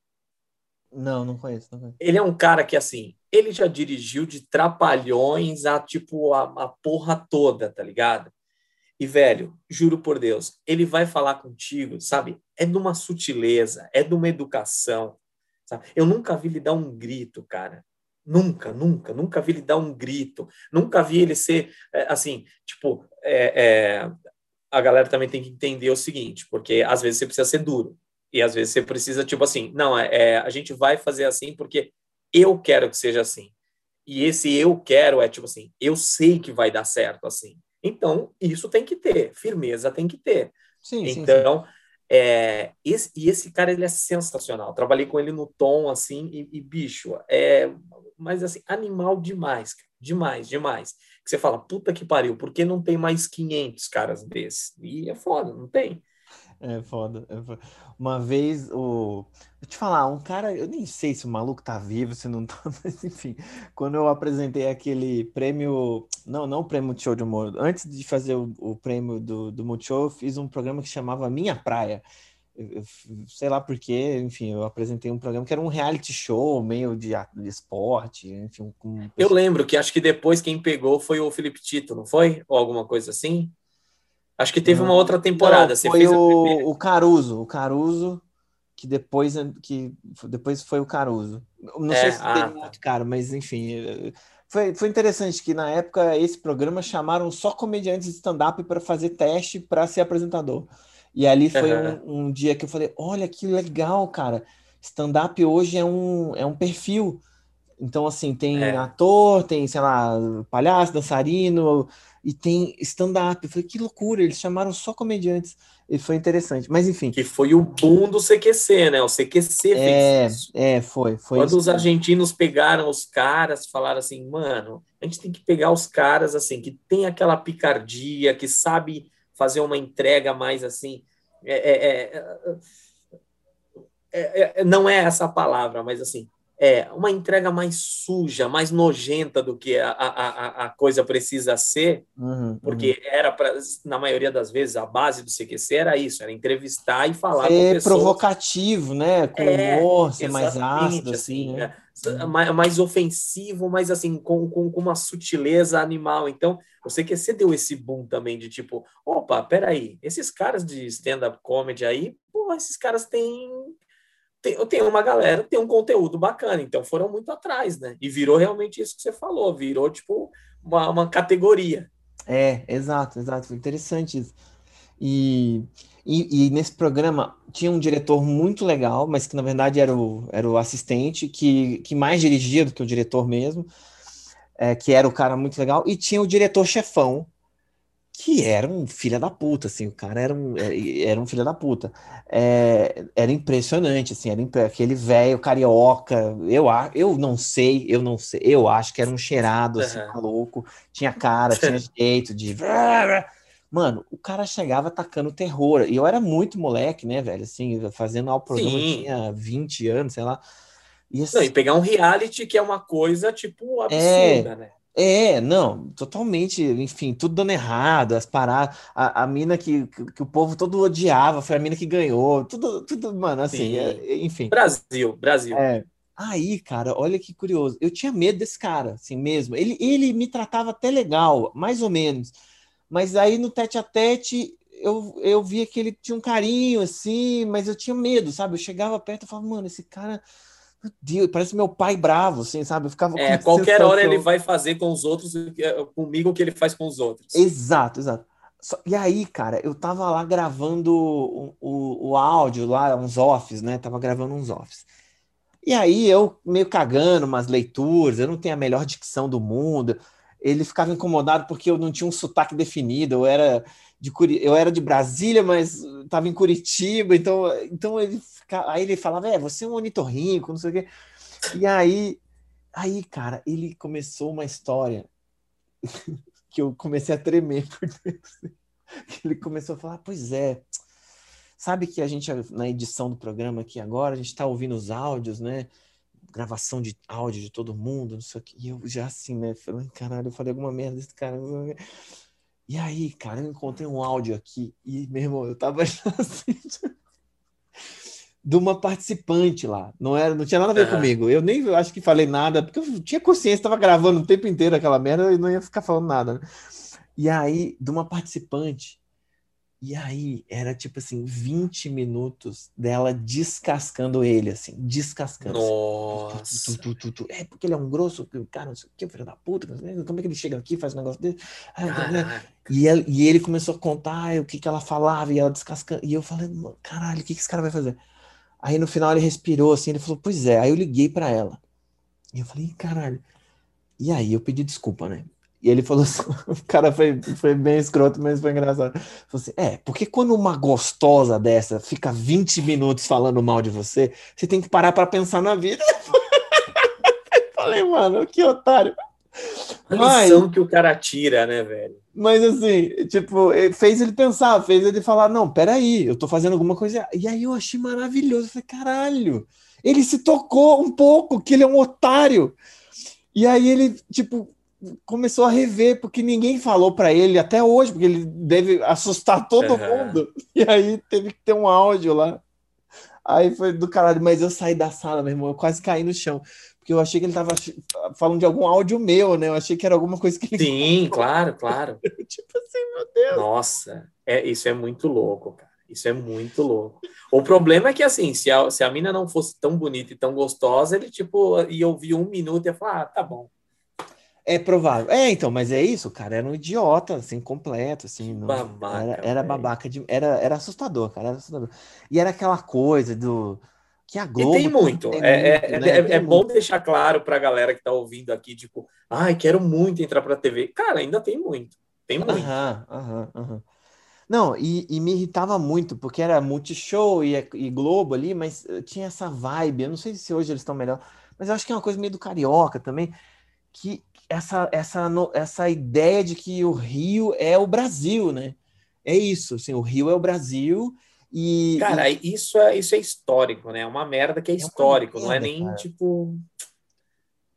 S1: Não, não conheço, não conheço.
S3: Ele é um cara que, assim, ele já dirigiu de trapalhões a, tipo, a, a porra toda, tá ligado? E, velho, juro por Deus, ele vai falar contigo, sabe? É de uma sutileza, é de uma educação, sabe? Eu nunca vi ele dar um grito, cara. Nunca, nunca, nunca vi ele dar um grito. Nunca vi ele ser, é, assim, tipo, é, é, a galera também tem que entender o seguinte, porque às vezes você precisa ser duro. E às vezes você precisa, tipo assim, não, é, é, a gente vai fazer assim porque eu quero que seja assim. E esse eu quero é tipo assim, eu sei que vai dar certo assim. Então, isso tem que ter, firmeza tem que ter. Sim, então, sim, sim. É, esse, e esse cara, ele é sensacional. Trabalhei com ele no tom, assim, e, e bicho, é, mas assim, animal demais, demais, demais. Que você fala, puta que pariu, por que não tem mais 500 caras desses? E é foda, não tem.
S1: É foda, é foda. Uma vez, o... vou te falar, um cara, eu nem sei se o maluco tá vivo, se não tá, (laughs) mas enfim, quando eu apresentei aquele prêmio, não, não o prêmio Show de Humor, antes de fazer o, o prêmio do, do Multishow, eu fiz um programa que chamava Minha Praia. Eu, eu, sei lá porquê, enfim, eu apresentei um programa que era um reality show, meio de, de esporte, enfim. Com...
S3: Eu lembro que acho que depois quem pegou foi o Felipe Tito, não foi? Ou alguma coisa assim? Acho que teve uma outra temporada.
S1: Não, foi o, o Caruso, o Caruso, que depois, que depois foi o Caruso. Não é, sei se ah, teve tá. outro cara, mas enfim. Foi, foi interessante que na época esse programa chamaram só comediantes de stand-up para fazer teste para ser apresentador. E ali foi uhum. um, um, dia que eu falei: olha que legal, cara. Stand-up hoje é um, é um perfil. Então, assim, tem é. ator, tem, sei lá, palhaço, dançarino, e tem stand-up. Eu falei, que loucura, eles chamaram só comediantes. E foi interessante. Mas enfim.
S3: Que foi o boom do CQC, né? O CQC
S1: é, fez isso. É, foi. foi
S3: Quando isso. os argentinos pegaram os caras, falaram assim, mano, a gente tem que pegar os caras assim, que tem aquela picardia, que sabe fazer uma entrega mais assim. É, é, é, é não é essa a palavra, mas assim, é uma entrega mais suja, mais nojenta do que a, a, a coisa precisa ser, uhum, porque uhum. era para, na maioria das vezes, a base do CQC era isso, era entrevistar e falar
S1: ser com pessoas. provocativo, né? Com é, humor, ser mais ácido, assim, assim né?
S3: É, mais, mais, ofensivo, mas assim, com, com, com, uma sutileza animal. Então, o CQC deu esse boom também de tipo, opa, peraí, esses caras de stand-up comedy aí, pô, esses caras têm tem, tem uma galera tem um conteúdo bacana, então foram muito atrás, né? E virou realmente isso que você falou, virou tipo uma, uma categoria.
S1: É, exato, exato, foi interessante isso. E, e, e, nesse programa tinha um diretor muito legal, mas que na verdade era o, era o assistente, que, que mais dirigia do que o diretor mesmo, é, que era o cara muito legal, e tinha o diretor chefão, que era um filho da puta, assim, o cara era um, é, era um filho da puta. É, era impressionante, assim, era aquele velho carioca, eu, eu não sei, eu não sei, eu acho que era um cheirado, assim, uhum. maluco, tinha (laughs) cara, tinha jeito de... Mano, o cara chegava atacando terror, e eu era muito moleque, né, velho, assim, fazendo ao programa, Sim. tinha 20 anos, sei lá.
S3: E, assim, não, e pegar um reality que é uma coisa, tipo, absurda, é, né?
S1: É, não, totalmente, enfim, tudo dando errado, as paradas, a, a mina que, que, que, o povo todo odiava, foi a mina que ganhou, tudo, tudo, mano, assim, é, enfim.
S3: Brasil, Brasil.
S1: É. Aí, cara, olha que curioso, eu tinha medo desse cara, assim mesmo, ele, ele me tratava até legal, mais ou menos, mas aí no tete a tete, eu, eu via que ele tinha um carinho, assim, mas eu tinha medo, sabe, eu chegava perto e falava, mano, esse cara meu Deus, parece meu pai bravo, assim, sabe? Eu ficava
S3: é, qualquer sensação... hora ele vai fazer com os outros, é, comigo o que ele faz com os outros.
S1: Exato, exato. E aí, cara, eu tava lá gravando o, o, o áudio lá, uns offs, né? Tava gravando uns offs. E aí eu meio cagando umas leituras, eu não tenho a melhor dicção do mundo. Ele ficava incomodado porque eu não tinha um sotaque definido, eu era de Curi... eu era de Brasília, mas estava em Curitiba, então, então ele aí ele falava, é, você é um ornitorrinco, não sei o quê. E aí, aí, cara, ele começou uma história (laughs) que eu comecei a tremer por dentro. Ele começou a falar, pois é, sabe que a gente, na edição do programa aqui agora, a gente está ouvindo os áudios, né? Gravação de áudio de todo mundo, não sei o quê. E eu já assim, né? Falando, caralho, eu falei alguma merda desse cara. E aí, cara, eu encontrei um áudio aqui e, meu irmão, eu tava (laughs) assim, de uma participante lá. Não era, não tinha nada a ver uhum. comigo. Eu nem eu acho que falei nada, porque eu tinha consciência, estava gravando o tempo inteiro aquela merda e não ia ficar falando nada. Né? E aí, de uma participante e aí era tipo assim, 20 minutos dela descascando ele, assim, descascando.
S3: Nossa.
S1: Tu, tu, tu, é porque ele é um grosso, cara, não sei o que, filho da puta, como é que ele chega aqui faz um negócio dele? E ele, e ele começou a contar o que, que ela falava e ela descascando. E eu falei, caralho, o que, que esse cara vai fazer? Aí no final ele respirou assim, ele falou, pois é. Aí eu liguei para ela. E eu falei, caralho. E aí eu pedi desculpa, né? E ele falou assim, (laughs) o cara foi, foi bem escroto, mas foi engraçado. Falou assim, é, porque quando uma gostosa dessa fica 20 minutos falando mal de você, você tem que parar para pensar na vida. (laughs) falei, mano, que otário.
S3: A lição que o cara tira, né, velho?
S1: Mas assim, tipo, fez ele pensar, fez ele falar, não, peraí, eu tô fazendo alguma coisa. E aí eu achei maravilhoso. Eu falei, caralho, ele se tocou um pouco, que ele é um otário. E aí ele, tipo, começou a rever, porque ninguém falou para ele até hoje, porque ele deve assustar todo uhum. mundo. (laughs) E aí teve que ter um áudio lá. Aí foi do caralho, mas eu saí da sala, meu irmão, eu quase caí no chão. Porque eu achei que ele tava falando de algum áudio meu, né? Eu achei que era alguma coisa que ele.
S3: Sim, (laughs) claro, claro. (laughs)
S1: tipo assim, meu Deus.
S3: Nossa, é, isso é muito louco, cara. Isso é muito louco. O problema é que, assim, se a, se a mina não fosse tão bonita e tão gostosa, ele, tipo, ia ouvir um minuto e ia falar, ah, tá bom.
S1: É provável. É, então, mas é isso, cara. Era um idiota, assim, completo, assim. Não, babaca, era, era babaca de. Era, era assustador, cara. Era assustador. E era aquela coisa do. Que a Globo.
S3: E tem muito. Tem é, muito, é, né? é, é bom muito. deixar claro pra galera que tá ouvindo aqui, tipo, ai, quero muito entrar pra TV. Cara, ainda tem muito. Tem muito.
S1: Aham, aham, aham. Não, e, e, me irritava muito, porque era Multishow e, e Globo ali, mas eh, tinha essa vibe. Eu não sei se hoje eles estão melhor, mas eu acho que é uma coisa meio do carioca também, que essa, essa, essa ideia de que o Rio é o Brasil, né? É isso, assim, o Rio é o Brasil e...
S3: Cara, e... Isso, é, isso é histórico, né? É uma merda que é, é histórico, merda, não é nem, cara. tipo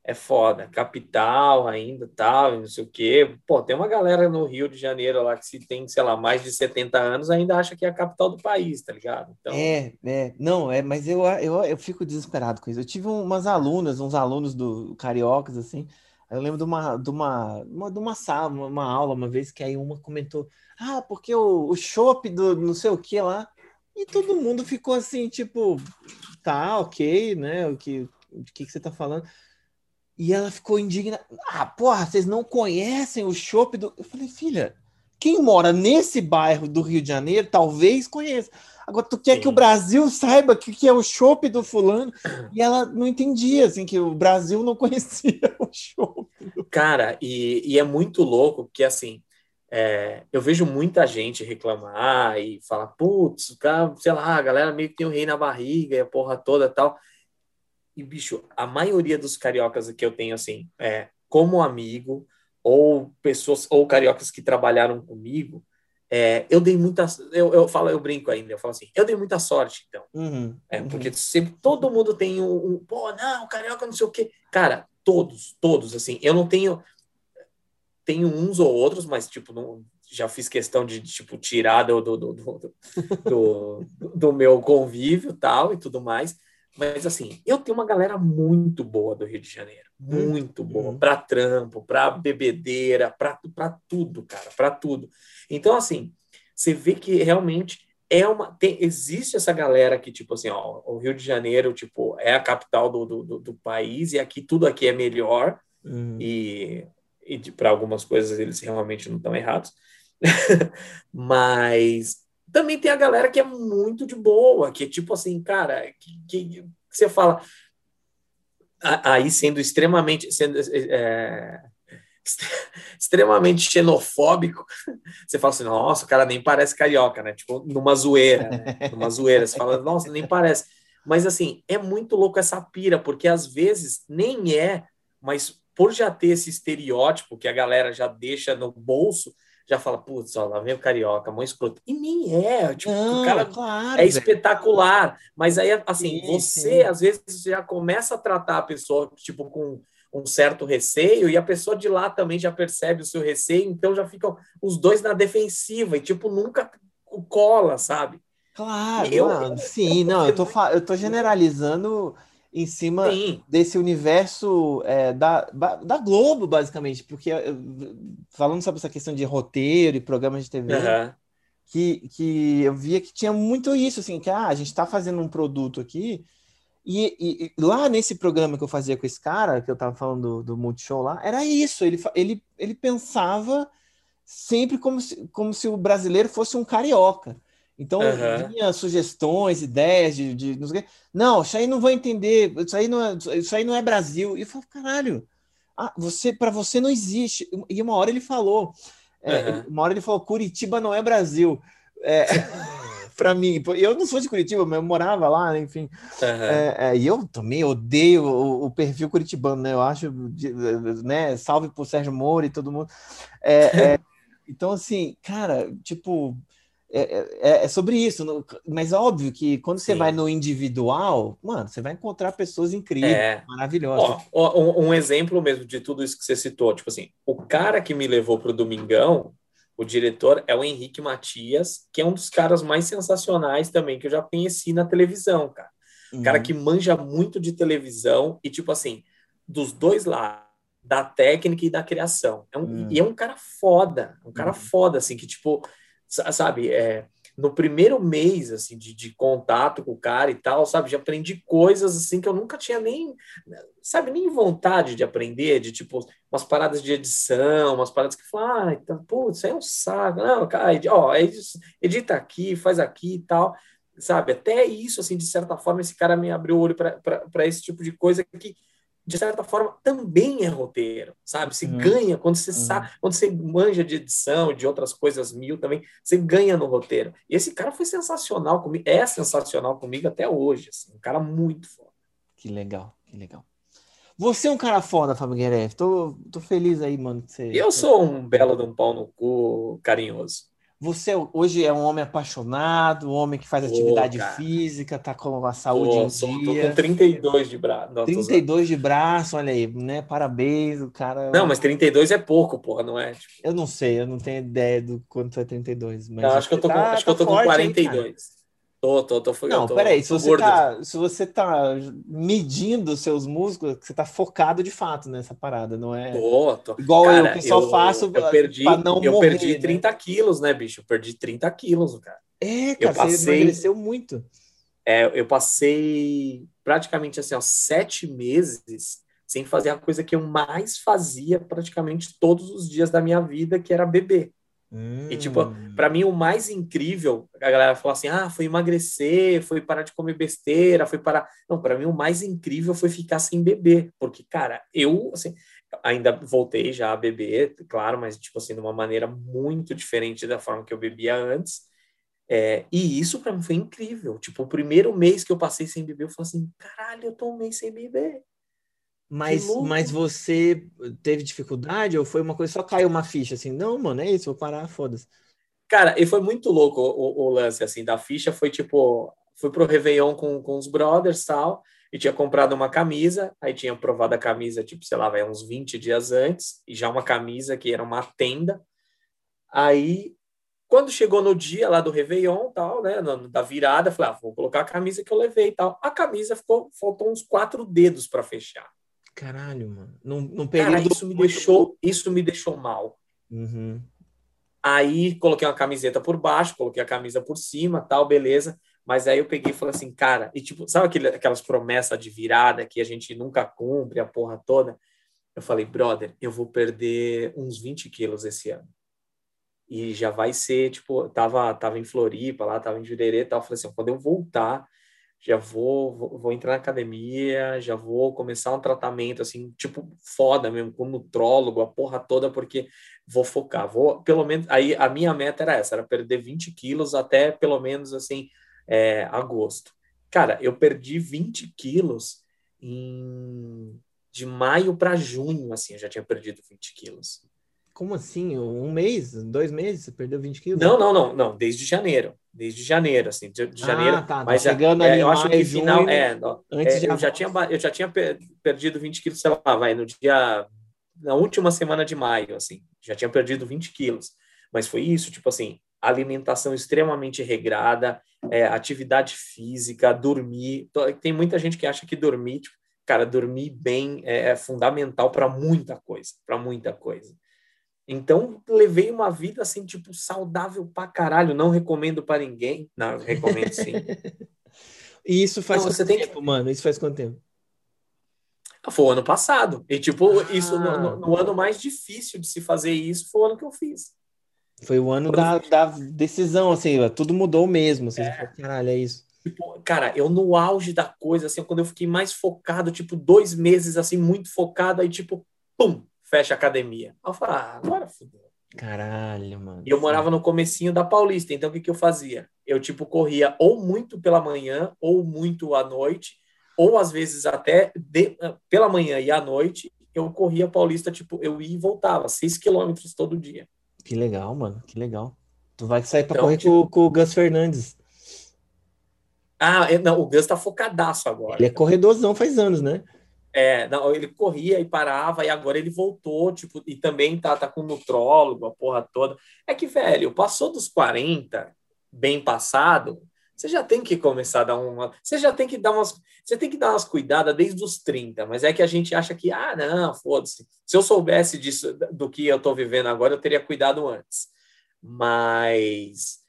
S3: é foda, capital ainda, tal, não sei o quê. Pô, tem uma galera no Rio de Janeiro lá que se tem, sei lá, mais de 70 anos ainda acha que é a capital do país, tá ligado?
S1: Então... É, é, não, é, mas eu, eu, eu fico desesperado com isso. Eu tive umas alunas, uns alunos do Cariocas, assim, eu lembro de uma, de uma, uma, de uma sala, uma, uma aula uma vez que aí uma comentou, ah, porque o, o chopp do não sei o que lá, e todo mundo ficou assim, tipo, tá, ok, né, o que, o que, que você tá falando? E ela ficou indignada. Ah, porra, vocês não conhecem o chopp do. Eu falei, filha, quem mora nesse bairro do Rio de Janeiro talvez conheça. Agora, tu quer Sim. que o Brasil (laughs) saiba o que, que é o chopp do fulano? E ela não entendia, assim, que o Brasil não conhecia (laughs) o chopp.
S3: Cara, e, e, é muito louco, porque, assim, é, eu vejo muita gente reclamar e falar, putz, sei lá, a galera meio que tem um rei na barriga e a porra toda tal. E, bicho, a maioria dos cariocas que eu tenho, assim, é, como amigo, ou pessoas, ou cariocas que trabalharam comigo, é, eu dei muita. Eu, eu falo, eu brinco ainda, eu falo assim, eu dei muita sorte, então. Uhum, é, uhum. Porque sempre todo mundo tem um, um, pô, não, carioca, não sei o quê. Cara, todos, todos, assim, eu não tenho. Tenho uns ou outros, mas, tipo, não, já fiz questão de, tipo, tirar do, do, do, do, do, do meu convívio tal e tudo mais. Mas assim, eu tenho uma galera muito boa do Rio de Janeiro, hum, muito uhum. boa, para trampo, para bebedeira, para tudo, cara, para tudo. Então, assim, você vê que realmente é uma. Tem, existe essa galera que, tipo assim, ó, o Rio de Janeiro, tipo, é a capital do, do, do país e aqui tudo aqui é melhor. Uhum. E, e para algumas coisas eles realmente não estão errados. (laughs) Mas também tem a galera que é muito de boa, que é tipo assim, cara, que, que, que você fala. Aí sendo extremamente. Sendo, é, (laughs) extremamente xenofóbico, (laughs) você fala assim, nossa, o cara nem parece carioca, né? Tipo, numa zoeira, né? (laughs) Numa zoeira, você fala, nossa, nem parece. Mas assim, é muito louco essa pira, porque às vezes nem é, mas por já ter esse estereótipo que a galera já deixa no bolso, já fala, putz, ó, lá vem o carioca, mão escroto. E nem é, tipo, Não, o cara claro, é espetacular. Mas aí, assim, sim, você sim. às vezes já começa a tratar a pessoa, tipo, com um certo receio, e a pessoa de lá também já percebe o seu receio, então já ficam os dois na defensiva, e tipo, nunca cola, sabe?
S1: Claro, eu, mano, sim, eu, não, eu tô, eu tô generalizando em cima Sim. desse universo é, da, da Globo, basicamente, porque falando sobre essa questão de roteiro e programas de TV, uhum. que, que eu via que tinha muito isso, assim, que ah, a gente está fazendo um produto aqui, e, e, e, lá nesse programa que eu fazia com esse cara, que eu estava falando do, do Multishow lá, era isso, ele, ele, ele pensava sempre como se, como se o brasileiro fosse um carioca. Então, uhum. vinha sugestões, ideias de, de, Não, isso aí não vou entender, isso aí não é, isso aí não é Brasil. E eu falo, caralho, ah, você, para você não existe. E uma hora ele falou, é, uhum. uma hora ele falou, Curitiba não é Brasil. É, (laughs) para mim, eu não sou de Curitiba, mas eu morava lá, enfim. Uhum. É, e eu também odeio o, o, perfil curitibano, né? Eu acho, né? Salve pro Sérgio Moro e todo mundo. É, (laughs) então, assim, cara, tipo, é, é, é, sobre isso, mas óbvio que quando Sim. você vai no individual, mano, você vai encontrar pessoas incríveis, é. maravilhosas.
S3: Ó, ó, um, exemplo mesmo de tudo isso que você citou, tipo assim, o cara que me levou para o Domingão, o diretor é o Henrique Matias, que é um dos caras mais sensacionais também que eu já conheci na televisão, cara. Uhum. Cara que manja muito de televisão e, tipo assim, dos dois lados, da técnica e da criação. É um, uhum. E é um cara foda, um cara uhum. foda, assim, que, tipo sabe, é, no primeiro mês, assim, de, de, contato com o cara e tal, sabe, já aprendi coisas, assim, que eu nunca tinha nem, sabe, nem vontade de aprender, de, tipo, umas paradas de edição, umas paradas que falam, ah, então, putz, isso aí é um saco, não, cara, ó, edita aqui, faz aqui e tal, sabe, até isso, assim, de certa forma, esse cara me abriu o olho para esse tipo de coisa que de certa forma, também é roteiro, sabe? Se uhum. ganha quando você uhum. sabe, quando você manja de edição, de outras coisas mil também, você ganha no roteiro. E esse cara foi sensacional comigo, é sensacional comigo até hoje, assim, um cara muito foda.
S1: Que legal, que legal. Você é um cara foda, Fábio Guerreiro. Tô, tô feliz aí, mano. Você...
S3: Eu sou um belo de um pau no cu carinhoso.
S1: Você hoje é um homem apaixonado, um homem que faz atividade física, tá com a saúde em
S3: sou, dia. Tô com 32 de braço.
S1: 32 de braço, olha aí, né? Parabéns, o cara.
S3: Não, mas 32 é pouco, porra, não é? Tipo...
S1: Eu não sei, eu não tenho ideia do quanto é 32. Mas
S3: não, acho que eu tô tá, com, acho tá que eu tô com 42. Aí, Tô, tô, tô.
S1: Não,
S3: tô,
S1: peraí, se você, tá, se você tá medindo seus músculos, você tá focado de fato nessa parada, não é?
S3: Tô, tô.
S1: Igual cara, eu que só eu, faço
S3: eu perdi, pra não eu morrer, perdi 30 né? quilos, né, bicho? Eu perdi 30 quilos, cara.
S1: É, cara, eu passei, você emagreceu muito.
S3: É, eu passei praticamente assim, ó, sete meses sem fazer a coisa que eu mais fazia praticamente todos os dias da minha vida, que era beber. Hum. E, tipo, para mim, o mais incrível, a galera fala assim: ah, foi emagrecer, foi parar de comer besteira, foi parar. Não, para mim, o mais incrível foi ficar sem beber, porque, cara, eu, assim, ainda voltei já a beber, claro, mas, tipo assim, de uma maneira muito diferente da forma que eu bebia antes. É, e isso para mim foi incrível. Tipo, o primeiro mês que eu passei sem beber, eu falei assim: caralho, eu tô um mês sem beber.
S1: Mas, mas você teve dificuldade ou foi uma coisa só caiu uma ficha assim? Não, mano, é isso, vou parar, foda-se.
S3: Cara, e foi muito louco o, o, lance assim da ficha. Foi tipo, fui pro Réveillon com, com os brothers tal, e tinha comprado uma camisa. Aí tinha provado a camisa, tipo, sei lá, vai uns 20 dias antes, e já uma camisa que era uma tenda. Aí, quando chegou no dia lá do Réveillon tal, né, da virada, falei, ah, vou colocar a camisa que eu levei e tal. A camisa ficou, faltou uns quatro dedos para fechar.
S1: Caralho, mano. Num, num período. Cara,
S3: isso me deixou, isso me deixou mal.
S1: Uhum.
S3: Aí coloquei uma camiseta por baixo, coloquei a camisa por cima, tal, beleza. Mas aí eu peguei e falei assim, cara, e tipo, sabe aquele, aquelas promessas de virada que a gente nunca cumpre, a porra toda? Eu falei, brother, eu vou perder uns 20 quilos esse ano. E já vai ser, tipo, tava, tava em Floripa lá, tava em Jurerê e tal. Eu falei assim, quando eu voltar, já vou, vou, vou, entrar na academia, já vou começar um tratamento assim, tipo, foda mesmo, com nutrólogo, a porra toda, porque vou focar, vou, pelo menos, aí a minha meta era essa, era perder 20 quilos até pelo menos assim, é, agosto. Cara, eu perdi 20 quilos em de maio para junho, assim, eu já tinha perdido 20 quilos.
S1: Como assim? Um mês? Dois meses? Você perdeu 20 quilos?
S3: Não, não, não, não. Desde janeiro. Desde janeiro, assim, de, de janeiro. Ah,
S1: tá, tá. mas chegando é, ali
S3: eu acho que final, junho, é, antes é, eu já tinha eu já tinha perdido 20 quilos, sei lá, vai no dia na última semana de maio, assim, já tinha perdido 20 quilos. Mas foi isso, tipo assim, alimentação extremamente regrada, é, atividade física, dormir. Tem muita gente que acha que dormir, tipo, cara, dormir bem é, é fundamental para muita coisa, para muita coisa. Então, levei uma vida assim, tipo, saudável pra caralho. Não recomendo para ninguém. Não, recomendo sim. (laughs)
S1: e isso faz Não, quanto tempo, que... mano? Isso faz quanto tempo?
S3: Ah, foi o ano passado. E, tipo, ah. isso no, no, no, ano mais difícil de se fazer isso foi o ano que eu fiz.
S1: Foi o ano da, da decisão, assim, tudo mudou mesmo. Assim, é. Caralho, é isso.
S3: Tipo, cara, eu no auge da coisa, assim, quando eu fiquei mais focado, tipo, dois meses, assim, muito focado, aí, tipo, pum, fecha a academia. Aí eu falei, ah, agora fudeu.
S1: Caralho, mano.
S3: E eu morava no comecinho da Paulista, então o que, que eu fazia? Eu, tipo, corria ou muito pela manhã, ou muito à noite, ou às vezes até de, pela manhã e à noite, eu corria Paulista, tipo, eu ia e voltava, seis quilômetros todo dia.
S1: Que legal, mano, que legal. Tu vai sair para então, correr tipo... com, com o Gus Fernandes.
S3: Ah, é, não, o Gus tá focadaço agora.
S1: Ele é corredorzão faz anos, né?
S3: É, não, ele corria e parava, e agora ele voltou, tipo, e também tá, tá com nutrólogo, a porra toda. É que, velho, passou dos 40, bem passado, você já tem que começar a dar uma. Você já tem que dar umas. Você tem que dar umas cuidadas desde os 30, mas é que a gente acha que, ah, não, foda-se. Se eu soubesse disso, do que eu tô vivendo agora, eu teria cuidado antes. Mas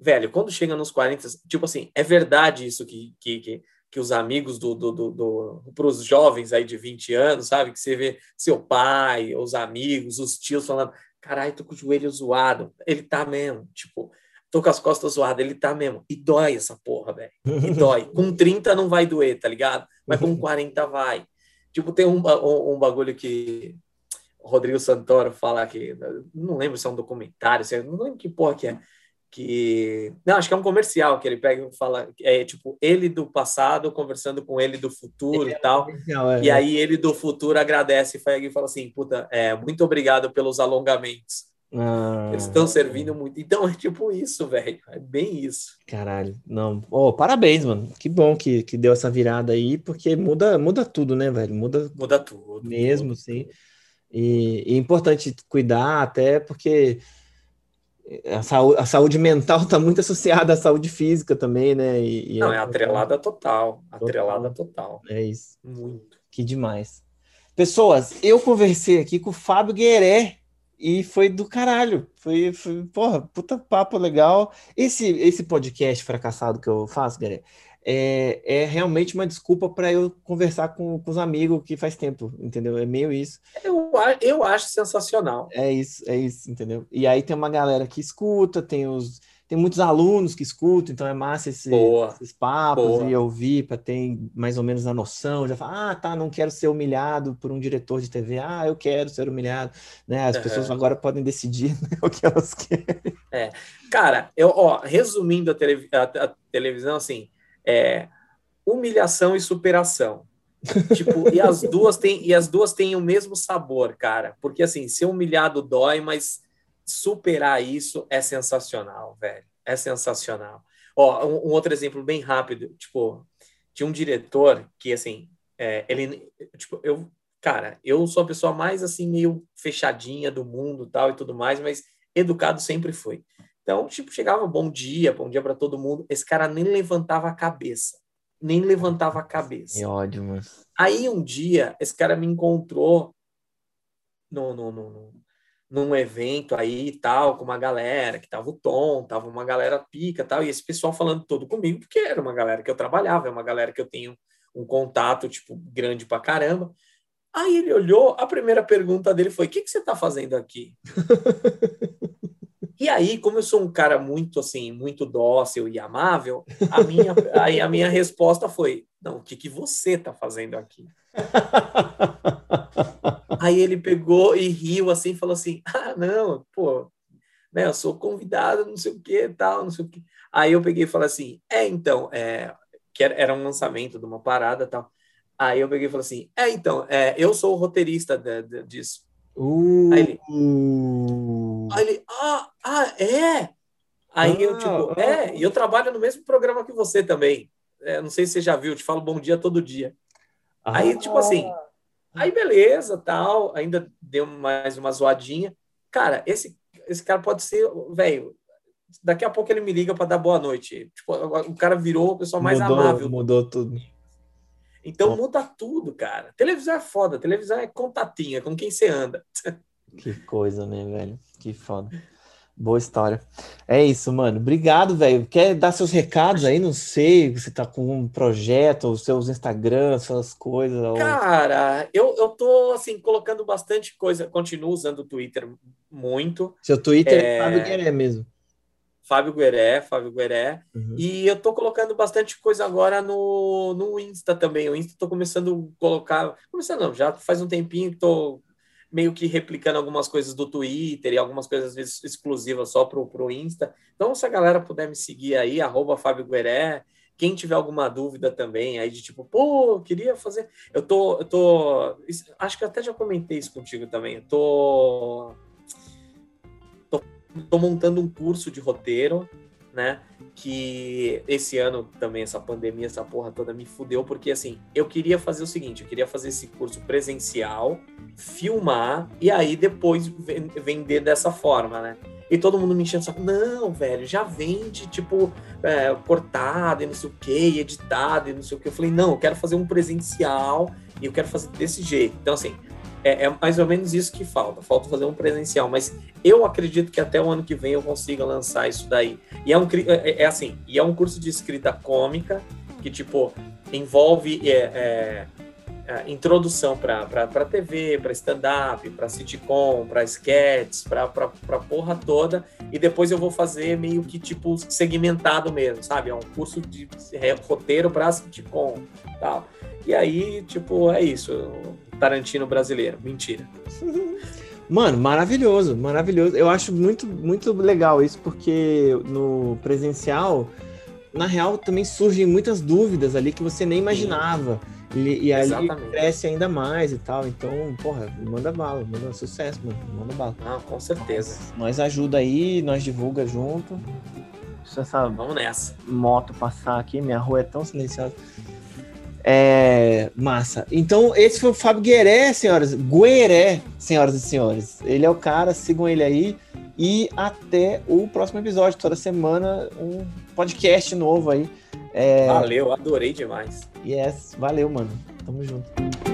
S3: velho, quando chega nos 40, tipo assim, é verdade isso que, que, que, que os amigos do, do, do, do para os jovens aí de 20 anos, sabe? Que você vê seu pai, os amigos, os tios falando, caralho, tô com o joelho zoado. Ele tá mesmo, tipo, tô com as costas zoadas, ele tá mesmo. E dói essa porra, velho. E dói. (laughs) Com 30 não vai doer, tá ligado? Mas com (laughs) 40 vai. Tipo, tem um, um, um bagulho que o Rodrigo Santoro fala que, não lembro se é um documentário, é, não lembro que porra que é, que não acho que é um comercial que ele pega e fala é tipo ele do passado conversando com ele do futuro é, e tal. é, e aí ele do futuro agradece e fala assim puta é, muito obrigado pelos alongamentos. Ah, eles estão servindo muito. Então é tipo isso velho. É bem isso.
S1: Caralho. Não oh, parabéns mano. Que bom que, que deu essa virada aí porque muda muda tudo né velho? Muda
S3: muda tudo
S1: mesmo tudo, sim. e, e é importante cuidar até porque a saúde, a saúde mental está muito associada à saúde física também, né?
S3: E, e Não, é, é atrelada total. Atrelada total.
S1: É isso. Muito. Que demais. Pessoas, eu conversei aqui com o Fábio Gueré e foi do caralho. Foi, foi porra, puta papo legal. Esse, esse podcast fracassado que eu faço, Gueré, é, é realmente uma desculpa para eu conversar com, com os amigos que faz tempo, entendeu? É meio isso.
S3: Eu, eu acho sensacional.
S1: É isso, é isso, entendeu? E aí tem uma galera que escuta, tem os tem muitos alunos que escutam, então é massa esse, esses papos Boa. e ouvir para ter mais ou menos a noção. Já fala, ah, tá, não quero ser humilhado por um diretor de TV. Ah, eu quero ser humilhado. Né? As uhum. pessoas agora podem decidir (laughs) né, o que elas querem.
S3: É. Cara, eu, ó, resumindo a, telev a, a televisão, assim, é humilhação e superação. tipo, e as duas têm e as duas têm o mesmo sabor, cara. Porque assim, ser humilhado dói, mas superar isso é sensacional, velho. É sensacional. Ó, um, um outro exemplo bem rápido, tipo, tinha um diretor que assim, é, ele tipo, eu, cara, eu sou a pessoa mais assim meio fechadinha do mundo, tal e tudo mais, mas educado sempre foi. Então, tipo, chegava bom dia, bom dia para todo mundo. Esse cara nem levantava a cabeça. Nem levantava a cabeça.
S1: Que ódio, mano.
S3: Aí um dia, esse cara me encontrou no, no, no, num evento aí e tal, com uma galera, que tava o Tom, tava uma galera pica tal, e esse pessoal falando todo comigo, porque era uma galera que eu trabalhava, é uma galera que eu tenho um contato, tipo, grande pra caramba. Aí ele olhou, a primeira pergunta dele foi: O que, que você tá fazendo aqui? (laughs) E aí, como eu sou um cara muito assim, muito dócil e amável, a minha, (laughs) aí a minha resposta foi: não, o que, que você está fazendo aqui? (laughs) aí ele pegou e riu assim, falou assim: ah, não, pô, né, eu sou convidado, não sei o que, tal, não sei o que. Aí eu peguei e falei assim: é, então, é, que era um lançamento de uma parada tal. Aí eu peguei e falei assim: é, então, é, eu sou o roteirista de, de, disso.
S1: Uh,
S3: aí, ele, aí ele, ah, ah, é? Aí ah, eu, tipo, ah, é, e eu trabalho no mesmo programa que você também. É, não sei se você já viu, te falo bom dia todo dia. Ah, aí, tipo assim, aí beleza, tal, ainda deu mais uma zoadinha. Cara, esse, esse cara pode ser, velho, daqui a pouco ele me liga para dar boa noite. Tipo, o cara virou a pessoa mais
S1: mudou,
S3: amável.
S1: Mudou tudo.
S3: Então muda tudo, cara. Televisão é foda, televisão é contatinha, com quem você anda. (laughs)
S1: Que coisa, né, velho? Que foda. Boa história. É isso, mano. Obrigado, velho. Quer dar seus recados aí? Não sei, você tá com um projeto, os seus Instagram, suas coisas.
S3: Cara, eu, eu tô, assim, colocando bastante coisa. Continuo usando o Twitter muito.
S1: Seu Twitter é, é Fábio Gueré mesmo.
S3: Fábio Gueré, Fábio Gueré. Uhum. E eu tô colocando bastante coisa agora no, no Insta também. O Insta tô começando a colocar... Começando não, já faz um tempinho que tô meio que replicando algumas coisas do Twitter e algumas coisas às vezes exclusivas só pro, pro Insta. Então, se a galera puder me seguir aí, arroba Fábio Gueré, quem tiver alguma dúvida também aí de tipo, pô, queria fazer. Eu tô, eu tô. Acho que até já comentei isso contigo também. Eu tô. Tô, tô montando um curso de roteiro, né? que esse ano também, essa pandemia, essa porra toda me fudeu, porque assim, eu queria fazer o seguinte, eu queria fazer esse curso presencial, filmar e aí depois vender dessa forma, né? E todo mundo me enchendo só, não, velho, já vende, tipo, é, cortado e não sei o que, editado e não sei o que. Eu falei, não, eu quero fazer um presencial e eu quero fazer desse jeito. Então, assim, é, é, mais ou menos isso que falta. Falta fazer um presencial, mas eu acredito que até o ano que vem eu consiga lançar isso daí. E é um é, é assim, e é um curso de escrita cômica que tipo envolve é, é, é introdução para TV, para stand-up, para sitcom, para sketches, para porra toda. E depois eu vou fazer meio que tipo segmentado mesmo, sabe? É um curso de roteiro para sitcom, tal. E aí, tipo, é isso. Tarantino brasileiro. Mentira. (laughs)
S1: Mano, maravilhoso, maravilhoso. Eu acho muito, muito legal isso, porque no presencial, na real, também surgem muitas dúvidas ali que você nem imaginava. E, e aí cresce ainda mais e tal. Então, porra, manda bala, manda sucesso, mano. Manda bala.
S3: Ah, com certeza.
S1: Nós, nós ajuda aí, nós divulga junto.
S3: Deixa essa Vamos nessa.
S1: moto passar aqui, minha rua é tão silenciosa. É, massa. Então, esse foi o Fábio Gueré, senhoras. Gueré, senhoras e senhores. Ele é o cara, sigam ele aí. E até o próximo episódio. Toda semana, um podcast novo aí.
S3: É... Valeu, adorei demais.
S1: Yes, valeu, mano. Tamo junto.